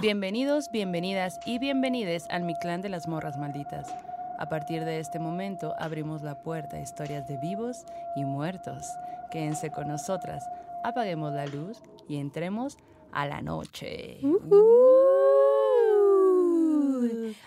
Bienvenidos, bienvenidas y bienvenides al Mi Clan de las Morras Malditas. A partir de este momento abrimos la puerta a historias de vivos y muertos. Quédense con nosotras, apaguemos la luz y entremos a la noche.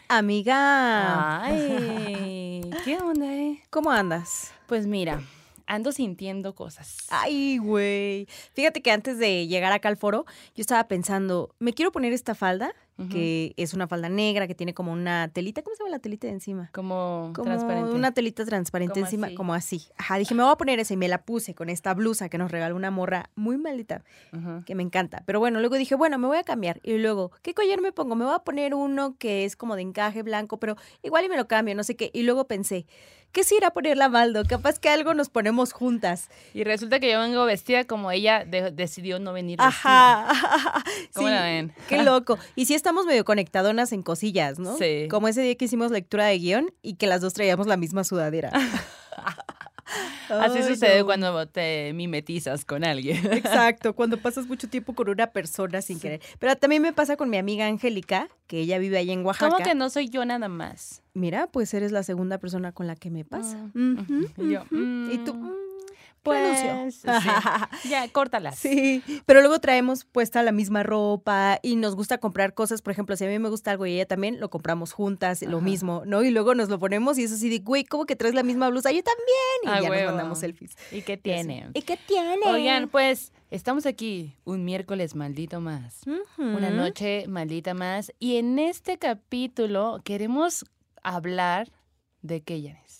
Amiga, Ay, ¿qué onda, eh? ¿cómo andas? Pues mira, ando sintiendo cosas. Ay, güey. Fíjate que antes de llegar acá al foro, yo estaba pensando, me quiero poner esta falda, que es una falda negra, que tiene como una telita, ¿cómo se llama la telita de encima? Como, Como transparente. una telita transparente Como encima, así. como así. Ajá, dije, me voy a poner esa y me la puse con esta blusa que nos regaló una morra muy maldita, que me encanta. Pero bueno, luego dije, bueno, me voy a cambiar. Y luego, ¿qué collar me pongo? Me voy a poner uno que es como de encaje blanco, pero igual y me lo cambio, no sé qué. Y luego pensé, ¿qué si ir a ponerla a Maldo? Capaz que algo nos ponemos juntas. Y resulta que yo vengo vestida como ella de- decidió no venir vestida. Ajá. ¿Cómo la ven? Qué loco. Y sí estamos medio conectadonas en cosillas, ¿no? Sí. Como ese día que hicimos lectura de guion y que las dos traíamos la misma sudadera. Así Ay, sucede no. cuando te mimetizas con alguien. Exacto, cuando pasas mucho tiempo con una persona sin querer. Pero también me pasa con mi amiga Angélica, que ella vive allá en Oaxaca. ¿Cómo que no soy yo nada más? Mira, pues eres la segunda persona con la que me pasa. Mm, y yo. Y tú, mm, Pues, sí. ya, córtalas. Sí, pero luego traemos puesta la misma ropa y nos gusta comprar cosas. Por ejemplo, si a mí me gusta algo y ella también, lo compramos juntas, lo mismo, ¿no? Y luego nos lo ponemos y es así de, güey, ¿cómo que traes la misma blusa? Yo también. Y Ah, ya huevo. nos mandamos selfies. ¿Y qué tiene? ¿Y qué tiene? Oigan, pues estamos aquí un miércoles maldito más. Una noche maldita más. Y en este capítulo queremos hablar de qué, Janes.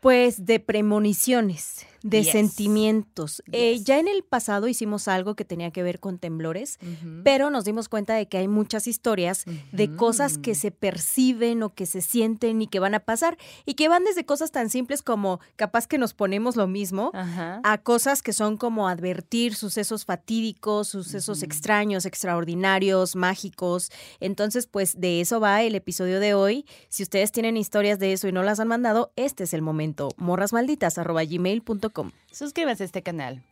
Pues de premoniciones, de Yes. sentimientos. Eh, ya en el pasado hicimos algo que tenía que ver con temblores, pero nos dimos cuenta de que hay muchas historias de cosas que se perciben o que se sienten y que van a pasar y que van desde cosas tan simples como capaz que nos ponemos lo mismo a cosas que son como advertir sucesos fatídicos, sucesos extraños, extraordinarios, mágicos. Entonces, pues de eso va el episodio de hoy. Si ustedes tienen historias de eso y no las han mandado, este es el momento. morrasmalditas.gmail.com Suscríbanse a este canal.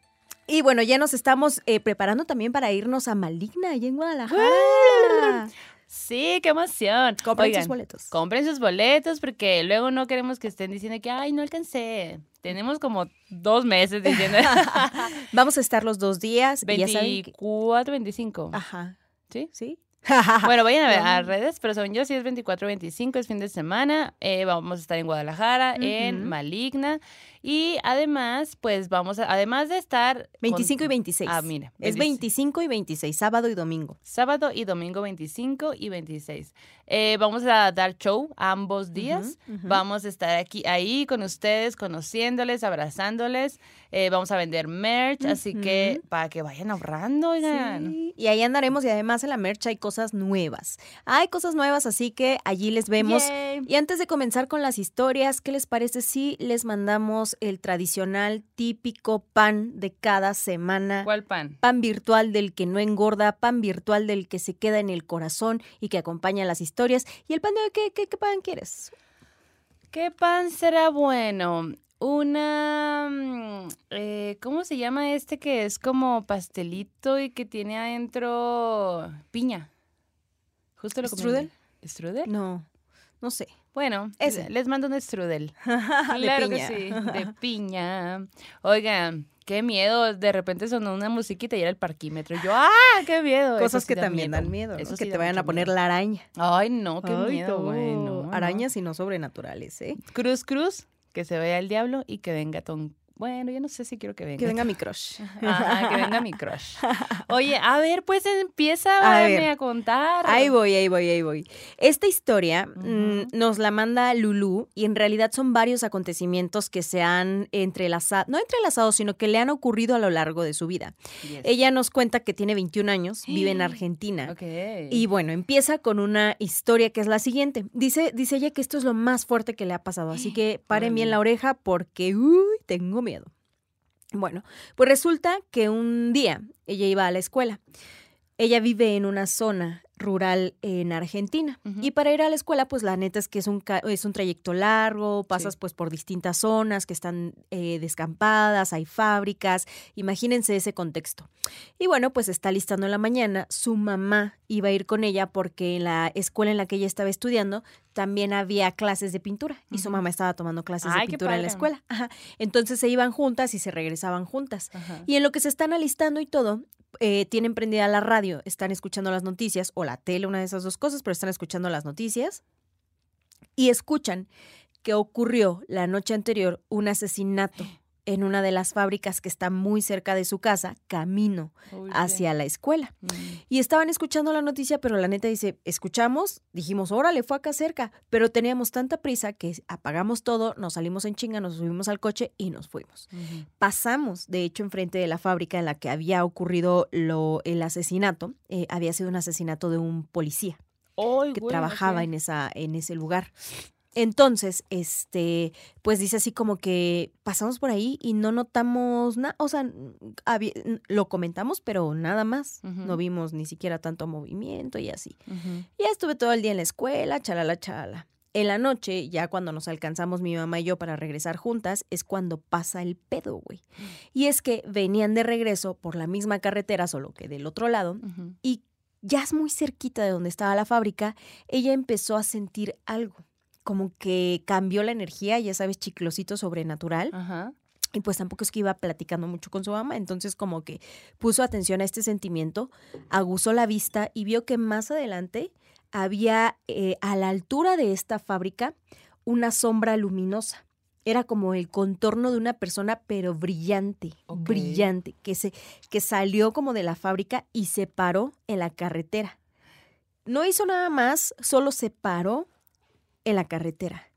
Y bueno, ya nos estamos eh, preparando también para irnos a Maligna, allá en Guadalajara. Sí, qué emoción. Compren Oigan, sus boletos. Compren sus boletos porque luego no queremos que estén diciendo que, ay, no alcancé. Tenemos como dos meses diciendo. Vamos a estar los dos días. y ya saben que- 24, 25. Ajá. ¿Sí? ¿Sí? Bueno, vayan a ver a redes, pero según yo sí es 24, 25, es fin de semana. Eh, vamos a estar en Guadalajara, en. Maligna. Y además, pues vamos a, además de estar... con- 25 y 26. Ah, mira. Es 25 y 26, sábado y domingo. Sábado y domingo 25 y 26. Eh, vamos a dar show ambos días. Vamos a estar aquí, ahí con ustedes, conociéndoles, abrazándoles. Eh, vamos a vender merch, así que para que vayan ahorrando, oigan. Sí, Y ahí andaremos y además en la merch hay cosas nuevas. Hay cosas nuevas, así que allí les vemos. Yay. Y antes de comenzar con las historias, ¿qué les parece si les mandamos el tradicional, típico pan de cada semana? ¿Cuál pan? Pan virtual del que no engorda, pan virtual del que se queda en el corazón y que acompaña las historias. ¿Y el pan de qué, qué, qué pan quieres? ¿Qué pan será bueno? Una... mm, eh, ¿Cómo se llama este que es como pastelito y que tiene adentro piña? Justo lo. ¿Strudel? ¿Strudel? No, no sé. Bueno, Ese. les mando un strudel. De Claro piña. que sí, de piña. Oigan, qué miedo. De repente sonó una musiquita y era el parquímetro. Yo, ¡ah! ¡Qué miedo! Cosas sí que da también dan miedo, ¿no? Eso que sí te vayan a poner miedo. la araña. Ay, no, qué Ay, miedo, güey. no. no, no. Arañas y no sobrenaturales, ¿eh? Cruz, cruz, que se vea el diablo y que venga Tom. Bueno, yo no sé si quiero que venga. Que venga mi crush. Ajá, que venga mi crush. Oye, a ver, pues empieza A ver. a contar. Ahí voy, ahí voy, ahí voy. Esta historia mm, nos la manda Lulu y en realidad son varios acontecimientos que se han entrelazado, no entrelazados, sino que le han ocurrido a lo largo de su vida. Yes. Ella nos cuenta que tiene 21 años, vive en Argentina. Y bueno, empieza con una historia que es la siguiente. Dice, dice ella que esto es lo más fuerte que le ha pasado, así que paren bien la oreja porque, uy, tengo miedo. Bueno, pues resulta que un día ella iba a la escuela. Ella vive en una zona rural en Argentina. Y para ir a la escuela, pues la neta es que es un, es un trayecto largo, pasas Sí. pues por distintas zonas que están eh, descampadas, hay fábricas, imagínense ese contexto. Y bueno, pues está listando en la mañana, su mamá iba a ir con ella porque en la escuela en la que ella estaba estudiando también había clases de pintura y su mamá estaba tomando clases Ay, de pintura en la escuela. Ajá. Entonces se iban juntas y se regresaban juntas. Y en lo que se están alistando y todo, eh, tienen prendida la radio, están escuchando las noticias, o la tele, una de esas dos cosas, pero están escuchando las noticias y escuchan que ocurrió la noche anterior un asesinato en una de las fábricas que está muy cerca de su casa, camino hacia la escuela. Mm. Y estaban escuchando la noticia, pero la neta dice, escuchamos, dijimos, órale, fue acá cerca, pero teníamos tanta prisa que apagamos todo, nos salimos en chinga, nos subimos al coche y nos fuimos pasamos, de hecho, enfrente de la fábrica en la que había ocurrido lo, el asesinato. eh, había sido un asesinato de un policía que güey, trabajaba en, esa, en ese lugar. Entonces, este, pues dice así como que pasamos por ahí y no notamos nada, o sea, lo comentamos, pero nada más. No vimos ni siquiera tanto movimiento y así. Ya estuve todo el día en la escuela, chalala, chalala. En la noche, ya cuando nos alcanzamos mi mamá y yo para regresar juntas, es cuando pasa el pedo, güey. Y es que venían de regreso por la misma carretera, solo que del otro lado, y ya es muy cerquita de donde estaba la fábrica, ella empezó a sentir algo. Como que cambió la energía, ya sabes, chiclosito sobrenatural. Ajá. Y pues tampoco es que iba platicando mucho con su mamá, entonces como que puso atención a este sentimiento, aguzó la vista y vio que más adelante había eh, a la altura de esta fábrica una sombra luminosa. Era como el contorno de una persona, pero brillante, brillante, que, se, que salió como de la fábrica y se paró en la carretera. No hizo nada más, solo se paró en la carretera.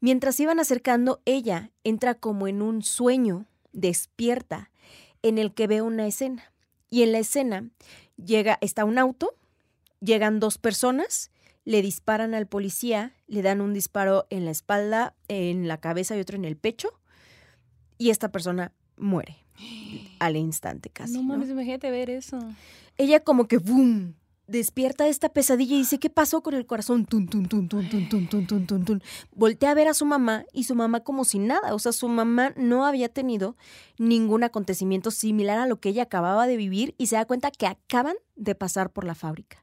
Mientras iban acercando, ella entra como en un sueño, despierta, en el que ve una escena. Y en la escena llega, está un auto, llegan dos personas, le disparan al policía, le dan un disparo en la espalda, en la cabeza y otro en el pecho, y esta persona muere al instante casi. no ¿no? mames, imagínate ver eso. ella como que ¡boom! Despierta de esta pesadilla y dice, ¿qué pasó con el corazón? Tun, tun, tun, tun, tun, tun, tun, tun, tun, tun. Voltea a ver a su mamá y su mamá como si nada. O sea, su mamá no había tenido ningún acontecimiento similar a lo que ella acababa de vivir y se da cuenta que acaban de pasar por la fábrica.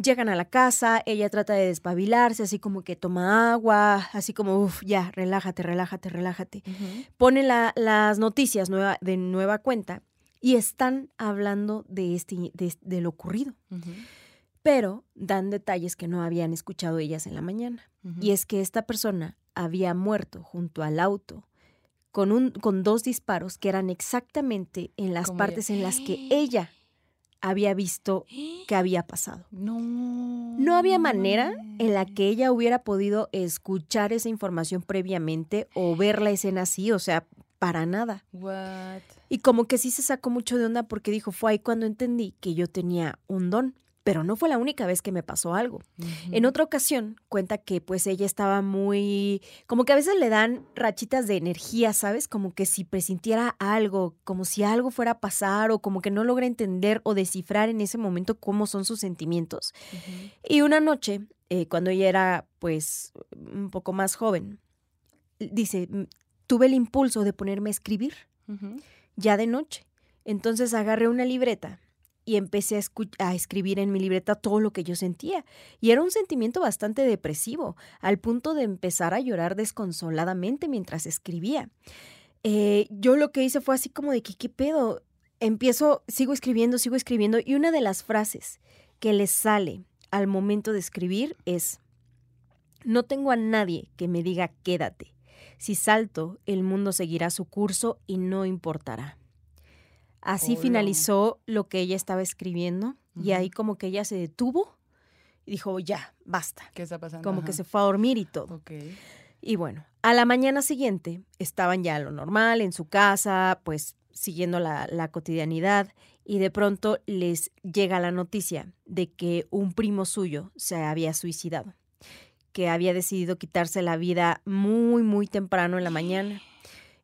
Llegan a la casa, ella trata de despabilarse, así como que toma agua, así como, uff, ya, relájate, relájate, relájate pone la- las noticias nueva, de nueva cuenta y están hablando de, este, de, de lo ocurrido, pero dan detalles que no habían escuchado ellas en la mañana. Y es que esta persona había muerto junto al auto con, un, con dos disparos que eran exactamente en las Como partes en las que ella había visto que había pasado. No. No había manera en la que ella hubiera podido escuchar esa información previamente o ver la escena así, o sea, para nada. What? Y como que sí se sacó mucho de onda porque dijo, fue ahí cuando entendí que yo tenía un don. Pero no fue la única vez que me pasó algo. En otra ocasión cuenta que pues ella estaba muy, como que a veces le dan rachitas de energía, ¿sabes? Como que si presintiera algo, como si algo fuera a pasar o como que no logra entender o descifrar en ese momento cómo son sus sentimientos. Y una noche, eh, cuando ella era pues un poco más joven, dice, "Mm, tuve el impulso de ponerme a escribir Ujú. Ya de noche. Entonces agarré una libreta y empecé a, escribir en mi libreta todo lo que yo sentía. Y era un sentimiento bastante depresivo, al punto de empezar a llorar desconsoladamente mientras escribía. Eh, yo lo que hice fue así como de que, ¿qué pedo? Empiezo, sigo escribiendo, sigo escribiendo, y una de las frases que le sale al momento de escribir es, no tengo a nadie que me diga quédate. Si salto, el mundo seguirá su curso y no importará. Así Hola. finalizó lo que ella estaba escribiendo y ahí como que ella se detuvo y dijo, ya, basta. ¿Qué está pasando? Como que se fue a dormir y todo. Y bueno, a la mañana siguiente estaban ya a lo normal, en su casa, pues siguiendo la, la cotidianidad, y de pronto les llega la noticia de que un primo suyo se había suicidado, que había decidido quitarse la vida muy, muy temprano en la mañana.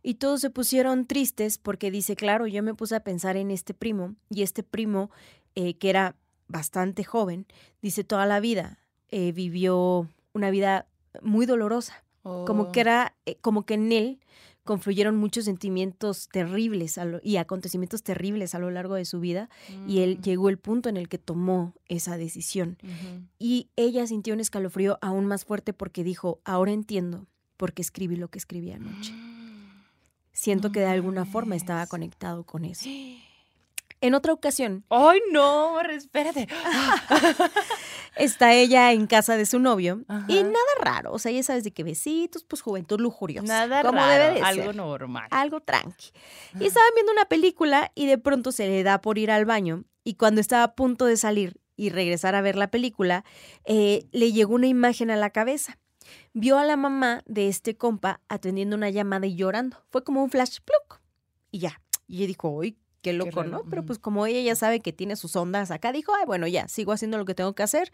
Y todos se pusieron tristes porque dice, claro, yo me puse a pensar en este primo, y este primo, eh, que era bastante joven, dice toda la vida, eh, vivió una vida muy dolorosa, como que Oh. era, eh, como que en él confluyeron muchos sentimientos terribles lo- y acontecimientos terribles a lo largo de su vida y él Mm. llegó el punto en el que tomó esa decisión. Y ella sintió un escalofrío aún más fuerte porque dijo, ahora entiendo por qué escribí lo que escribí anoche. Siento No que de alguna forma estaba conectado con eso. En otra ocasión, ¡Ay, no! Espérate. está ella en casa de su novio y nada raro, o sea, ya sabes de qué besitos, pues juventud lujuriosa. Nada como raro, debe de algo ser. normal. algo tranqui. Y estaban viendo una película y de pronto se le da por ir al baño y cuando estaba a punto de salir y regresar a ver la película, eh, le llegó una imagen a la cabeza. Vio a la mamá de este compa atendiendo una llamada y llorando. Fue como un flash pluk y ya. Y ella dijo, uy, qué loco, ¿no? Pero pues como ella ya sabe que tiene sus ondas acá, dijo, ay, bueno, ya, sigo haciendo lo que tengo que hacer.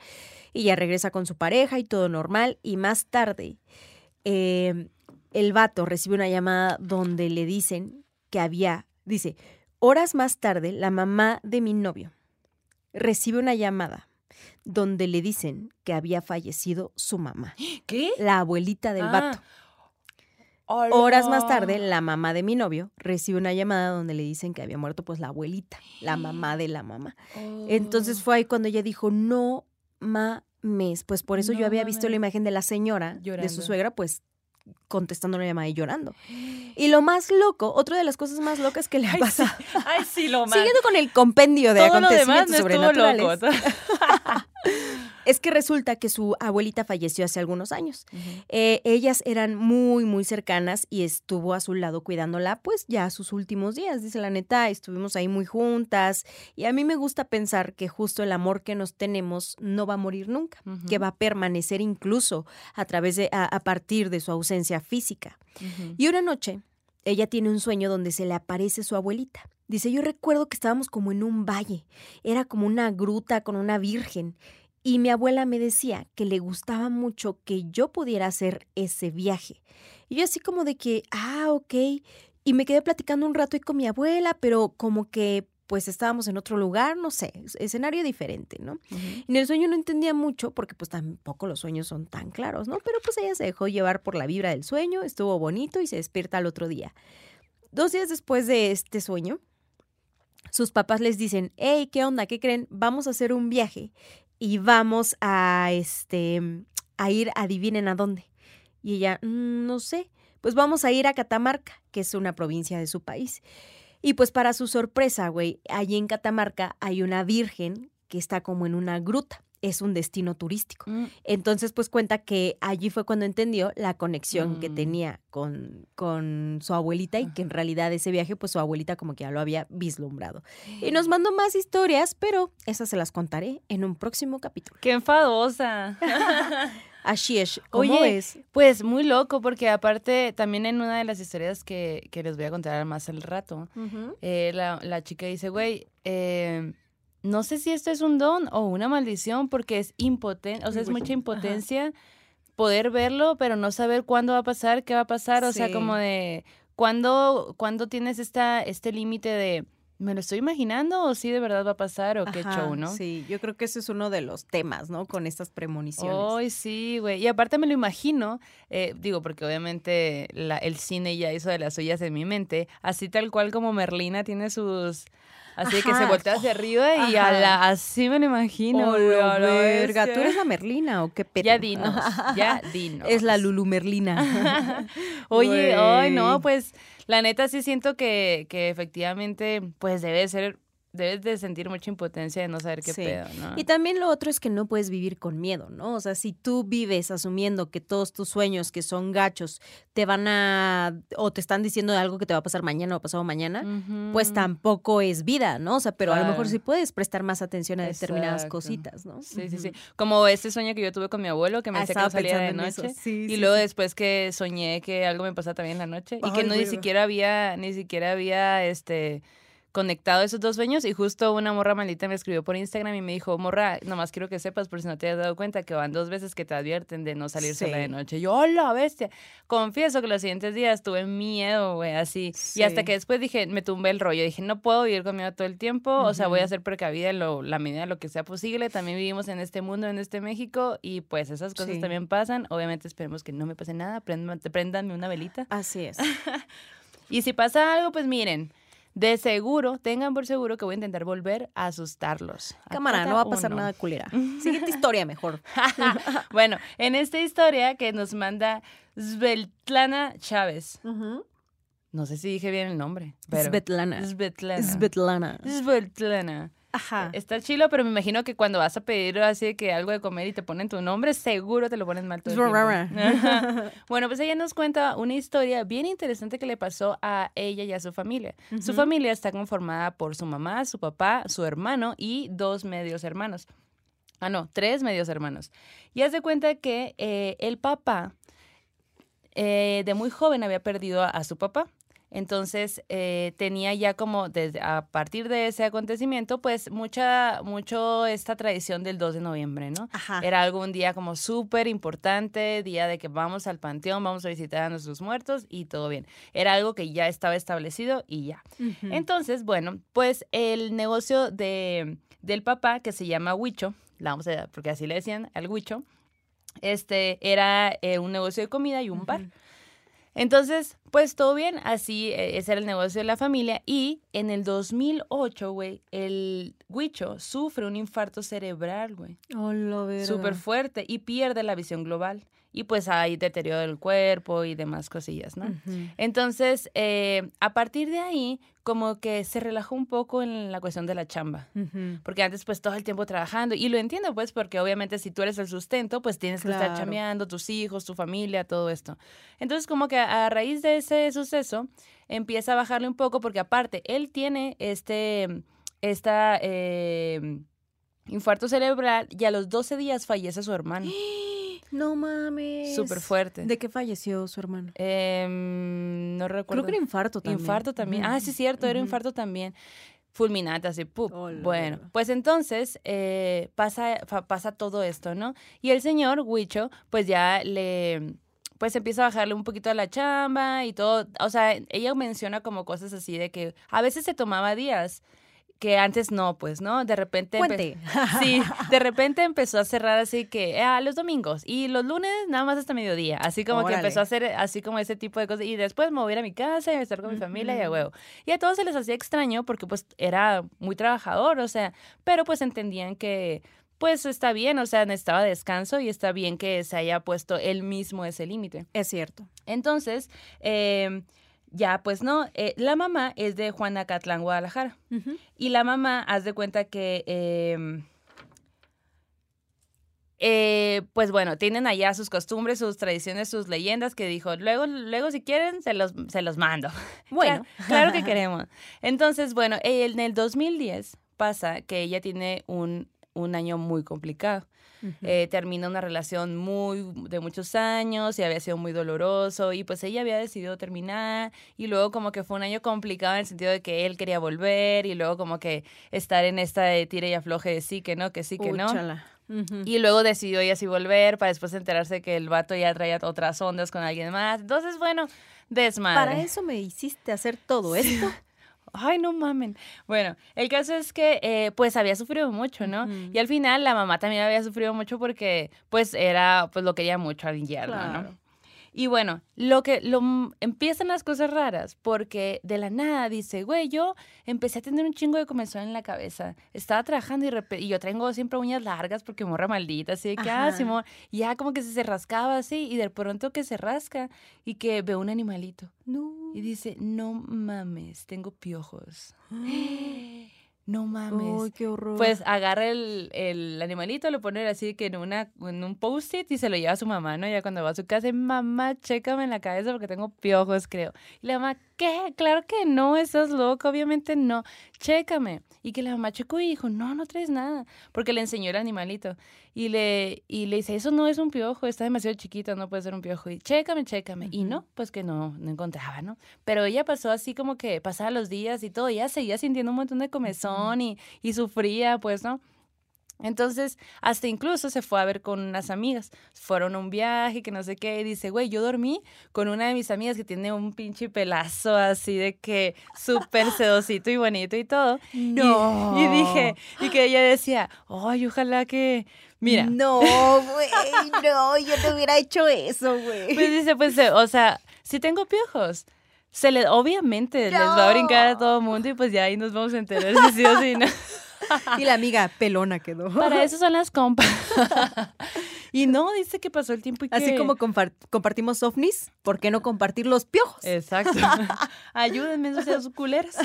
Y ya regresa con su pareja y todo normal. Y más tarde, eh, el vato recibe una llamada donde le dicen que había, dice, horas más tarde, la mamá de mi novio recibe una llamada donde le dicen que había fallecido su mamá, ¿Qué? la abuelita del Ah. vato. Horas más tarde, la mamá de mi novio recibe una llamada donde le dicen que había muerto pues la abuelita, la mamá de la mamá. Entonces Oh. fue ahí cuando ella dijo, no mames, pues por eso No yo había visto la imagen de la señora, de su suegra, pues contestando la llamada y llorando. Y lo más loco, otra de las cosas más locas que le Ay, pasa, sí. Ay, sí, lo más. siguiendo con el compendio de Todo lo demás acontecimientos no sobrenaturales, loco. es que resulta que su abuelita falleció hace algunos años. Eh, ellas eran muy, muy cercanas y estuvo a su lado cuidándola, pues ya a sus últimos días. Dice la neta, estuvimos ahí muy juntas y a mí me gusta pensar que justo el amor que nos tenemos no va a morir nunca, que va a permanecer incluso a través de, a, a partir de su ausencia física. Y una noche, ella tiene un sueño donde se le aparece su abuelita. Dice, yo recuerdo que estábamos como en un valle, era como una gruta con una virgen. Y mi abuela me decía que le gustaba mucho que yo pudiera hacer ese viaje. Y yo así como de que, ah, ok. Y me quedé platicando un rato ahí con mi abuela, pero como que pues estábamos en otro lugar, no sé, es- escenario diferente, ¿no? En el sueño no entendía mucho porque pues tampoco los sueños son tan claros, ¿no? Pero pues ella se dejó llevar por la vibra del sueño, estuvo bonito y se despierta al otro día. Dos días después de este sueño, sus papás les dicen, hey, ¿qué onda? ¿Qué creen? Vamos a hacer un viaje y vamos a, este, a ir, adivinen a dónde. Y ella, "Mm, no sé, pues vamos a ir a Catamarca, que es una provincia de su país. Y pues para su sorpresa, güey, allí en Catamarca hay una virgen que está como en una gruta. Es un destino turístico. Mm. Entonces, pues cuenta que allí fue cuando entendió la conexión que Mm. tenía con, con su abuelita y que en realidad ese viaje, pues su abuelita como que ya lo había vislumbrado. Y nos mandó más historias, pero esas se las contaré en un próximo capítulo. Qué enfadosa. Así es. ¿Cómo Oye, es? Pues muy loco, porque aparte, también en una de las historias que, que les voy a contar más al rato, eh, la, la chica dice, güey, eh, no sé si esto es un don o una maldición, porque es impotente, o sea, es mucha ajá. impotencia poder verlo, pero no saber cuándo va a pasar, qué va a pasar, o sea, como de, ¿cuándo, cuándo tienes esta, este límite de, ¿me lo estoy imaginando o sí de verdad va a pasar o qué Ajá, show, no? Sí, yo creo que ese es uno de los temas, ¿no? Con estas premoniciones. Ay, sí, güey. Y aparte me lo imagino, eh, digo, porque obviamente la- el cine ya hizo de las suyas en mi mente, así tal cual como Merlina tiene sus... Así que se voltea hacia arriba y a la, así me lo imagino. Oh, la verga. ¿Tú eres la Merlina o qué pedo? Ya dinos, ya dinos. Es la Lulu Merlina. Oye, ay, no, pues la neta sí siento que, que efectivamente, pues debe ser, debes de sentir mucha impotencia de no saber qué Sí. pedo, ¿no? Y también lo otro es que no puedes vivir con miedo, ¿no? O sea, si tú vives asumiendo que todos tus sueños que son gachos te van a o te están diciendo algo que te va a pasar mañana o pasado mañana, pues tampoco es vida, ¿no? O sea, pero a lo mejor sí puedes prestar más atención a determinadas cositas, ¿no? Sí, sí, sí. Como este sueño que yo tuve con mi abuelo, que me Ah, decía que no salía de noche. Sí, Y sí, luego después que soñé que algo me pasaba también en la noche y que no ni siquiera había, ni siquiera había este conectado esos dos sueños y justo una morra maldita me escribió por Instagram y me dijo, morra, nomás quiero que sepas, por si no te has dado cuenta, que van dos veces que te advierten de no salir sola de noche. Y yo, hola, bestia. Confieso que los siguientes días tuve miedo, güey, así. Y hasta que después dije, me tumbé el rollo. Dije, no puedo vivir con miedo todo el tiempo, o sea, voy a ser precavida en lo, la medida de lo que sea posible. También vivimos en este mundo, en este México, y pues esas cosas Sí. también pasan. Obviamente esperemos que no me pase nada, prendan, préndanme una velita. Así es. Y si pasa algo, pues miren, de seguro, tengan por seguro que voy a intentar volver a asustarlos. Cámara, no va a pasar uno. nada culera. Siguiente historia mejor. bueno, en esta historia que nos manda Svetlana Chávez. No sé si dije bien el nombre. Pero Svetlana. Svetlana. Svetlana. Svetlana. Ajá. Está chilo, pero me imagino que cuando vas a pedir así de que algo de comer y te ponen tu nombre, seguro te lo ponen mal todo el. Bueno, pues ella nos cuenta una historia bien interesante que le pasó a ella y a su familia. Su familia está conformada por su mamá, su papá, su hermano y dos medios hermanos. Ah, no, tres medios hermanos. Y haz de cuenta que eh, el papá eh, de muy joven había perdido a, a su papá. Entonces eh, tenía ya como desde a partir de ese acontecimiento, pues mucha, mucho esta tradición del 2 de noviembre, ¿no? Ajá. Era algún día como súper importante, día de que vamos al panteón, vamos a visitar a nuestros muertos y todo bien. Era algo que ya estaba establecido y ya. Entonces, bueno, pues el negocio de, del papá, que se llama Huicho, la vamos a porque así le decían al Huicho, este era eh, un negocio de comida y un bar. Entonces, pues todo bien, así eh, ese era el negocio de la familia. Y en el 2008, güey, el Huicho sufre un infarto cerebral, güey. Hola, verga. Súper fuerte y pierde la visión global. Y pues hay deterioro del cuerpo y demás cosillas, ¿no? Entonces, eh, a partir de ahí, como que se relajó un poco en la cuestión de la chamba. Porque antes, pues, todo el tiempo trabajando. Y lo entiendo, pues, porque obviamente si tú eres el sustento, pues tienes que estar Claro. chambeando, tus hijos, tu familia, todo esto. Entonces, como que a raíz de ese suceso, empieza a bajarle un poco, porque aparte, él tiene este, esta eh, infarto cerebral y a los 12 días fallece su hermano. No mames. Súper fuerte. ¿De qué falleció su hermano? Em, no recuerdo. Creo que era infarto también. Infarto también. Ah, sí, cierto, era infarto también. Fulminante, así, ¡pup! Oh, bueno, pues entonces eh, pasa, pasa todo esto, ¿no? Y el señor Huicho, pues ya le, pues empieza a bajarle un poquito a la chamba y todo. O sea, ella menciona como cosas así de que a veces se tomaba días que antes no, pues, ¿no? De repente... Puente. Sí, de repente empezó a cerrar así que ah, los domingos y los lunes nada más hasta mediodía, así como que empezó a hacer así como ese tipo de cosas y después me voy a ir a mi casa y a estar con mi familia y a huevo. Y a todos se les hacía extraño porque pues era muy trabajador, o sea, pero pues entendían que pues está bien, o sea, necesitaba descanso y está bien que se haya puesto él mismo ese límite. Es cierto. Entonces, eh, ya pues no, eh, la mamá es de Juanacatlán, Guadalajara. Y la mamá, haz de cuenta que, eh, eh, pues bueno, tienen allá sus costumbres, sus tradiciones, sus leyendas que dijo, luego, luego si quieren, se los, se los mando. Bueno. Claro, claro que queremos. Entonces, bueno, en el 2010 pasa que ella tiene un, un año muy complicado. Eh, termina una relación muy de muchos años y había sido muy doloroso y pues ella había decidido terminar y luego como que fue un año complicado en el sentido de que él quería volver y luego como que estar en esta de tira y afloje de sí que no, que sí que no. Y luego decidió ella sí volver para después enterarse que el vato ya traía otras ondas con alguien más. Entonces, bueno, desmadre. Para eso me hiciste hacer todo esto. Ay, no mamen. Bueno, el caso es que eh, pues había sufrido mucho, ¿no? Y al final la mamá también había sufrido mucho porque pues era, pues lo quería mucho al yerno, Claro. ¿no? Y bueno, lo que lo, empiezan las cosas raras porque de la nada dice, güey, yo empecé a tener un chingo de comezón en la cabeza. Estaba trabajando y, yo tengo siempre uñas largas porque morra maldita, así de que, ah. Simón, ya como que se, se rascaba así y de pronto que se rasca y que ve un animalito. No. Y dice, no mames, tengo piojos. no mames. Ay, qué horror. Pues agarra el, el animalito, lo pone así que en, una, en un post-it y se lo lleva a su mamá, ¿no? Ya cuando va a su casa, mamá, chécame en la cabeza porque tengo piojos, creo. Y la mamá, ¿qué? Claro que no, estás loca, obviamente no. Chécame. Y que la mamá checó y dijo, no, no traes nada. Porque le enseñó el animalito. Y le, y le dice, eso no es un piojo, está demasiado chiquito, no puede ser un piojo. Y chécame, chécame. Y no, pues que no, no encontraba, ¿no? Pero ella pasó así como que pasaba los días y todo. Y ella seguía sintiendo un montón de comezón y, y sufría, pues, ¿no? Entonces, hasta incluso se fue a ver con unas amigas. Fueron a un viaje, que no sé qué, y dice, güey, yo dormí con una de mis amigas que tiene un pinche pelazo así de que súper sedosito y bonito y todo. No. Y, y, dije, y que ella decía, ay, ojalá que, mira. No, güey, no, yo no hubiera hecho eso, güey. Pues dice, pues, o sea, si tengo piojos. Se le, obviamente, no. les va a brincar a todo el mundo y pues ya ahí nos vamos a enterar si sí o si no. Y la amiga pelona quedó. Para eso son las compas. y no, dice que pasó el tiempo y que... Así como compartimos ovnis, ¿por qué no compartir los piojos? Exacto. Ayúdenme, no sean culeras.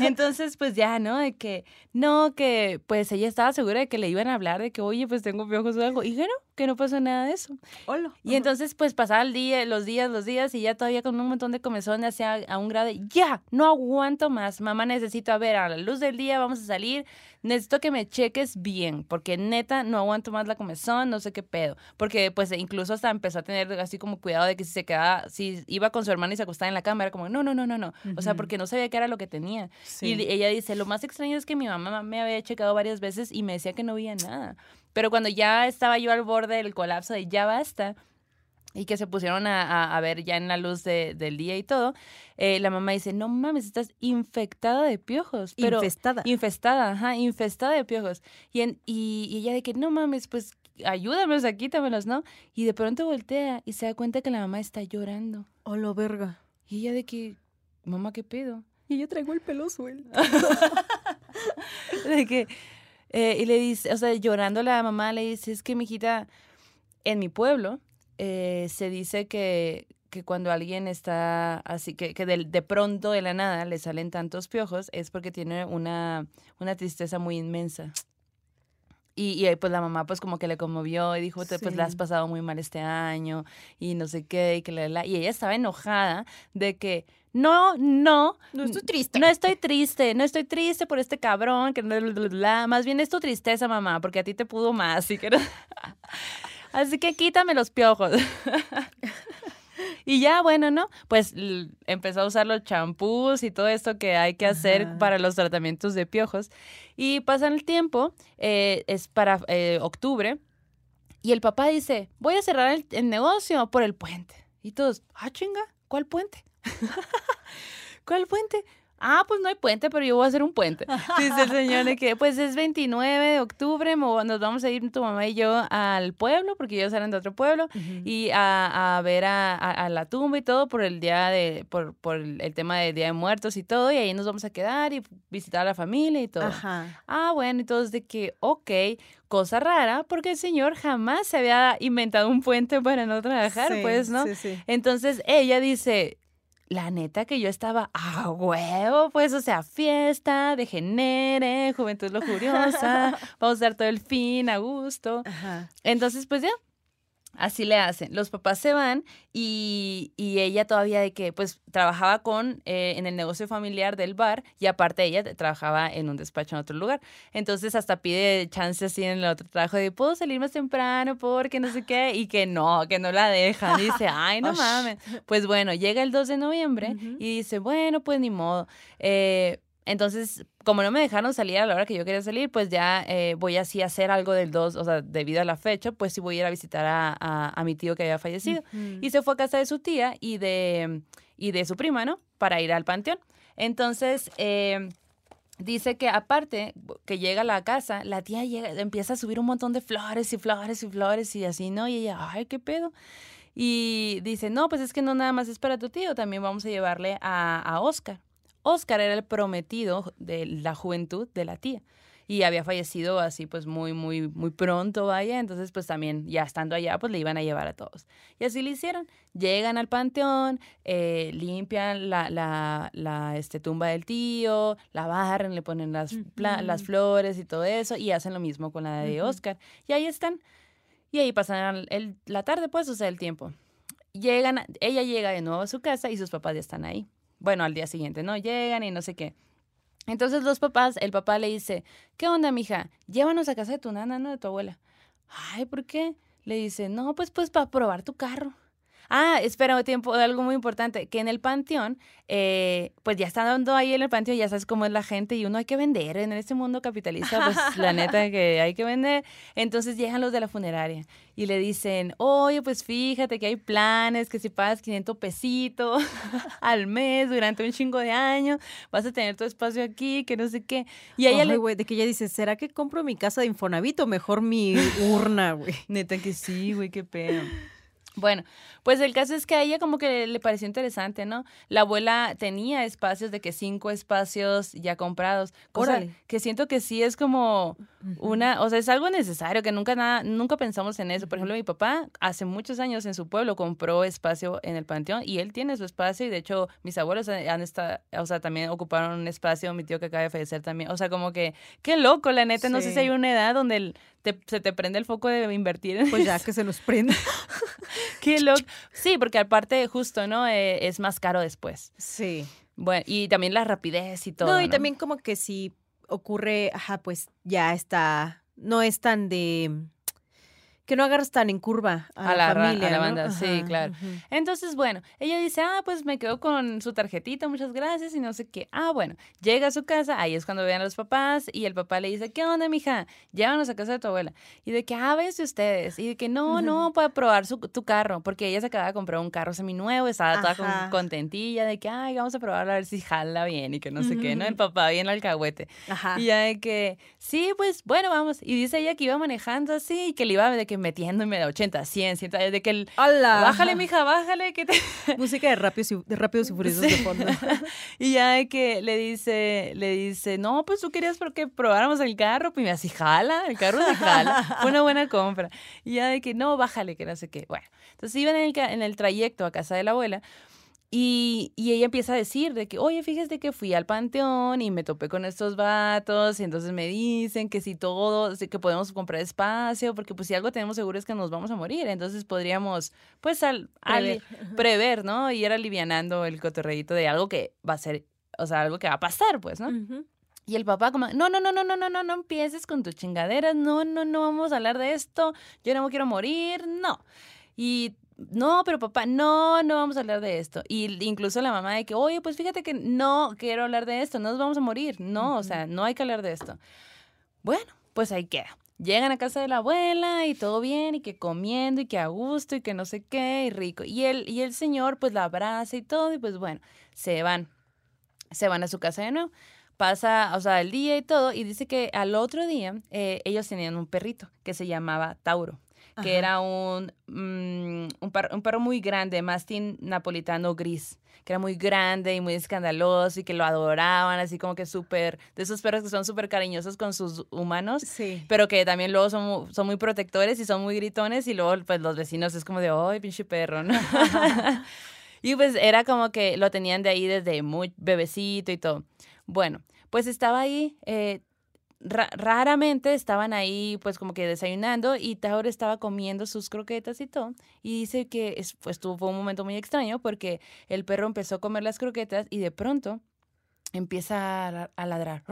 Entonces, pues ya, ¿no? De que, no, que pues ella estaba segura de que le iban a hablar de que, oye, pues tengo piojos o algo. Y que no, que no pasó nada de eso. Hola. Y entonces, pues pasaba el día, los días, los días, y ya todavía con un montón de comezón hacia a un grado de, ya, no aguanto más. Mamá, necesito, a ver, a la luz del día vamos a salir necesito que me cheques bien, porque neta no aguanto más la comezón, no sé qué pedo. Porque pues incluso hasta empezó a tener así como cuidado de que si se quedaba, si iba con su hermana y se acostaba en la cama, era como, no, no, no, no, no. Uh -huh. O sea, porque no sabía qué era lo que tenía. Sí. Y ella dice, lo más extraño es que mi mamá me había checado varias veces y me decía que no veía nada. Pero cuando ya estaba yo al borde del colapso de ya basta, y que se pusieron a, a, a, ver ya en la luz de, del día y todo, eh, la mamá dice, no mames, estás infectada de piojos. Pero, infestada. Infestada, ajá, infestada de piojos. Y, en, y, y, ella de que, no mames, pues ayúdame, o sea, quítamelos, ¿no? Y de pronto voltea y se da cuenta que la mamá está llorando. Oh, lo verga. Y ella de que, mamá, ¿qué pedo? Y yo traigo el pelo suelto. de que, eh, y le dice, o sea, llorando la mamá le dice, es que, mijita, en mi pueblo, eh, se dice que, que, cuando alguien está así, que, que de, de, pronto de la nada le salen tantos piojos, es porque tiene una, una tristeza muy inmensa. Y, y, pues la mamá pues como que le conmovió y dijo, sí. pues la has pasado muy mal este año y no sé qué, y que la, la, y ella estaba enojada de que no, no. No estoy triste. No estoy triste, no estoy triste por este cabrón, que bla, bla, bla, más bien es tu tristeza, mamá, porque a ti te pudo más. Y que... Así que quítame los piojos. y ya, bueno, ¿no? Pues empezó a usar los champús y todo esto que hay que hacer Ajá. para los tratamientos de piojos. Y pasan el tiempo, eh, es para eh, octubre, y el papá dice, voy a cerrar el, el negocio por el puente. Y todos, ah, chinga, ¿cuál puente? ¿Cuál puente? Ah, pues no hay puente, pero yo voy a hacer un puente. Dice el señor de que, pues es 29 de octubre, nos vamos a ir tu mamá y yo al pueblo, porque ellos eran de otro pueblo, uh -huh. y a, a ver a, a, a, la tumba y todo por el día de, por, por el tema de Día de Muertos y todo, y ahí nos vamos a quedar y visitar a la familia y todo. Ajá. Ah, bueno, entonces de que, ok, cosa rara, porque el señor jamás se había inventado un puente para no trabajar, sí, pues, ¿no? Sí, sí. Entonces ella dice, la neta que yo estaba a huevo, pues, o sea, fiesta, degenere, juventud lujuriosa, vamos a dar todo el fin a gusto. Ajá. Entonces, pues ya, Así le hacen. Los papás se van y, y ella todavía de que, pues, trabajaba con, eh, en el negocio familiar del bar y aparte ella trabajaba en un despacho en otro lugar. Entonces hasta pide chance así en el otro trabajo de, ¿puedo salir más temprano? Porque no sé qué. Y que no, que no la dejan. dice, ay, no mames. Pues bueno, llega el 2 de noviembre uh -huh. y dice, bueno, pues ni modo. Eh, entonces, como no me dejaron salir a la hora que yo quería salir, pues ya eh, voy así a hacer algo del 2, o sea, debido a la fecha, pues sí voy a ir a visitar a, a, a mi tío que había fallecido. Uh -huh. Y se fue a casa de su tía y de, y de su prima, ¿no? Para ir al panteón. Entonces, eh, dice que aparte que llega a la casa, la tía llega, empieza a subir un montón de flores y flores y flores y así, ¿no? Y ella, ay, qué pedo. Y dice, no, pues es que no nada más es para tu tío, también vamos a llevarle a, a Oscar. Oscar era el prometido de la juventud de la tía. y había fallecido así pues muy, muy, muy pronto, vaya, entonces pues también ya estando allá pues le iban a llevar a todos. Y así lo hicieron. Llegan al panteón, eh, limpian la, la, la este, tumba del tío, la barren, le ponen las, las flores y todo eso y hacen lo mismo con la de Oscar. Y ahí están. Y ahí pasan el, la tarde, pues, o sea, el tiempo. Llegan, ella llega de nuevo a su casa y sus papás ya están ahí. Bueno, al día siguiente, ¿no? Llegan y no sé qué. Entonces los papás, el papá le dice, ¿qué onda, mija? Llévanos a casa de tu nana, ¿no? De tu abuela. Ay, ¿por qué? Le dice, no, pues, pues para probar tu carro. Ah, espera, tiempo, algo muy importante, que en el panteón, eh, pues ya está dando ahí en el panteón, ya sabes cómo es la gente y uno hay que vender en este mundo capitalista, pues la neta que hay que vender. Entonces llegan los de la funeraria y le dicen, oye, pues fíjate que hay planes, que si pagas 500 pesitos al mes durante un chingo de años, vas a tener tu espacio aquí, que no sé qué. Y ella le... güey, de que ella dice, ¿será que compro mi casa de Infonavit o mejor mi urna, güey? Neta que sí, güey, qué pena. Bueno, pues el caso es que a ella como que le pareció interesante, ¿no? La abuela tenía espacios de que cinco espacios ya comprados. Cosa que siento que sí es como una, o sea, es algo necesario, que nunca nada, nunca pensamos en eso. Por ejemplo, mi papá hace muchos años en su pueblo compró espacio en el panteón y él tiene su espacio y de hecho mis abuelos han estado, o sea, también ocuparon un espacio, mi tío que acaba de fallecer también. O sea, como que, qué loco, la neta, no sé si hay una edad donde se te prende el foco de invertir en Pues ya que se nos prende. qué loco. Sí, porque aparte, justo, ¿no? Eh, es más caro después. Sí. Bueno, y también la rapidez y todo. No, y también como que si ocurre, ajá, pues ya está, no es tan de que no agarras tan en curva a, la, familia. A la banda, sí, claro. Entonces, bueno, ella dice, ah, pues me quedo con su tarjetita, muchas gracias, y no sé qué. Ah, bueno, llega a su casa, ahí es cuando vean a los papás, y el papá le dice, ¿qué onda, mija? Llévanos a casa de tu abuela. Y de que, ah, váyanse ustedes. Y de que, no, no, puede probar su, tu carro, porque ella se acaba de comprar un carro seminuevo, estaba toda contentilla, de que, ay, vamos a probarlo a ver si jala bien, y que no sé qué, ¿no? El papá bien alcahuete. Ajá. Y ya de que, sí, pues, bueno, vamos. Y dice ella que iba manejando así, y que le iba de que metiéndome de 80, 100, 100, de que el... ¡Hala! Bájale, mija, bájale. Que te... Música de rápidos y, de rápidos y furiosos de fondo. y ya de que le dice, le dice, no, pues tú querías porque probáramos el carro, pues me así, jala, el carro se jala. Fue una buena compra. Y ya de que, no, bájale, que no sé qué. Bueno, entonces iban en el, en el trayecto a casa de la abuela y, y, ella empieza a decir de que, oye, fíjate que fui al panteón y me topé con estos vatos y entonces me dicen que si todo, que podemos comprar espacio, porque pues si algo tenemos seguro es que nos vamos a morir, entonces podríamos pues al, prever. ¿no? Y ir alivianando el cotorreito de algo que va a ser, o sea, algo que va a pasar, pues, ¿no? Y el papá como, no, no, no, no, no, no, no, no empieces con tus chingaderas, no, no, no vamos a hablar de esto, yo no me quiero morir, no. Y no, pero papá, no, no vamos a hablar de esto. Y incluso la mamá de que, oye, pues fíjate que no quiero hablar de esto, no nos vamos a morir. No, o sea, no hay que hablar de esto. Bueno, pues ahí queda. Llegan a casa de la abuela y todo bien, y que comiendo, y que a gusto, y que no sé qué, y rico. Y el, y el señor pues la abraza y todo, y pues bueno, se van. Se van a su casa de nuevo. Pasa, o sea, el día y todo, y dice que al otro día eh, ellos tenían un perrito que se llamaba Tauro que era un, mm, un, perro, muy grande, mastín napolitano gris, que era muy grande y muy escandaloso y que lo adoraban, así como que súper, de esos perros que son súper cariñosos con sus humanos, sí. pero que también luego son, son muy protectores y son muy gritones y luego pues los vecinos es como de, ¡ay, pinche perro! ¿no? y pues era como que lo tenían de ahí desde muy bebecito y todo. Bueno, pues estaba ahí, eh, raramente estaban ahí pues como que desayunando y Tauro estaba comiendo sus croquetas y todo. Y dice que es, pues tuvo un momento muy extraño porque el perro empezó a comer las croquetas y de pronto empieza a, a ladrar.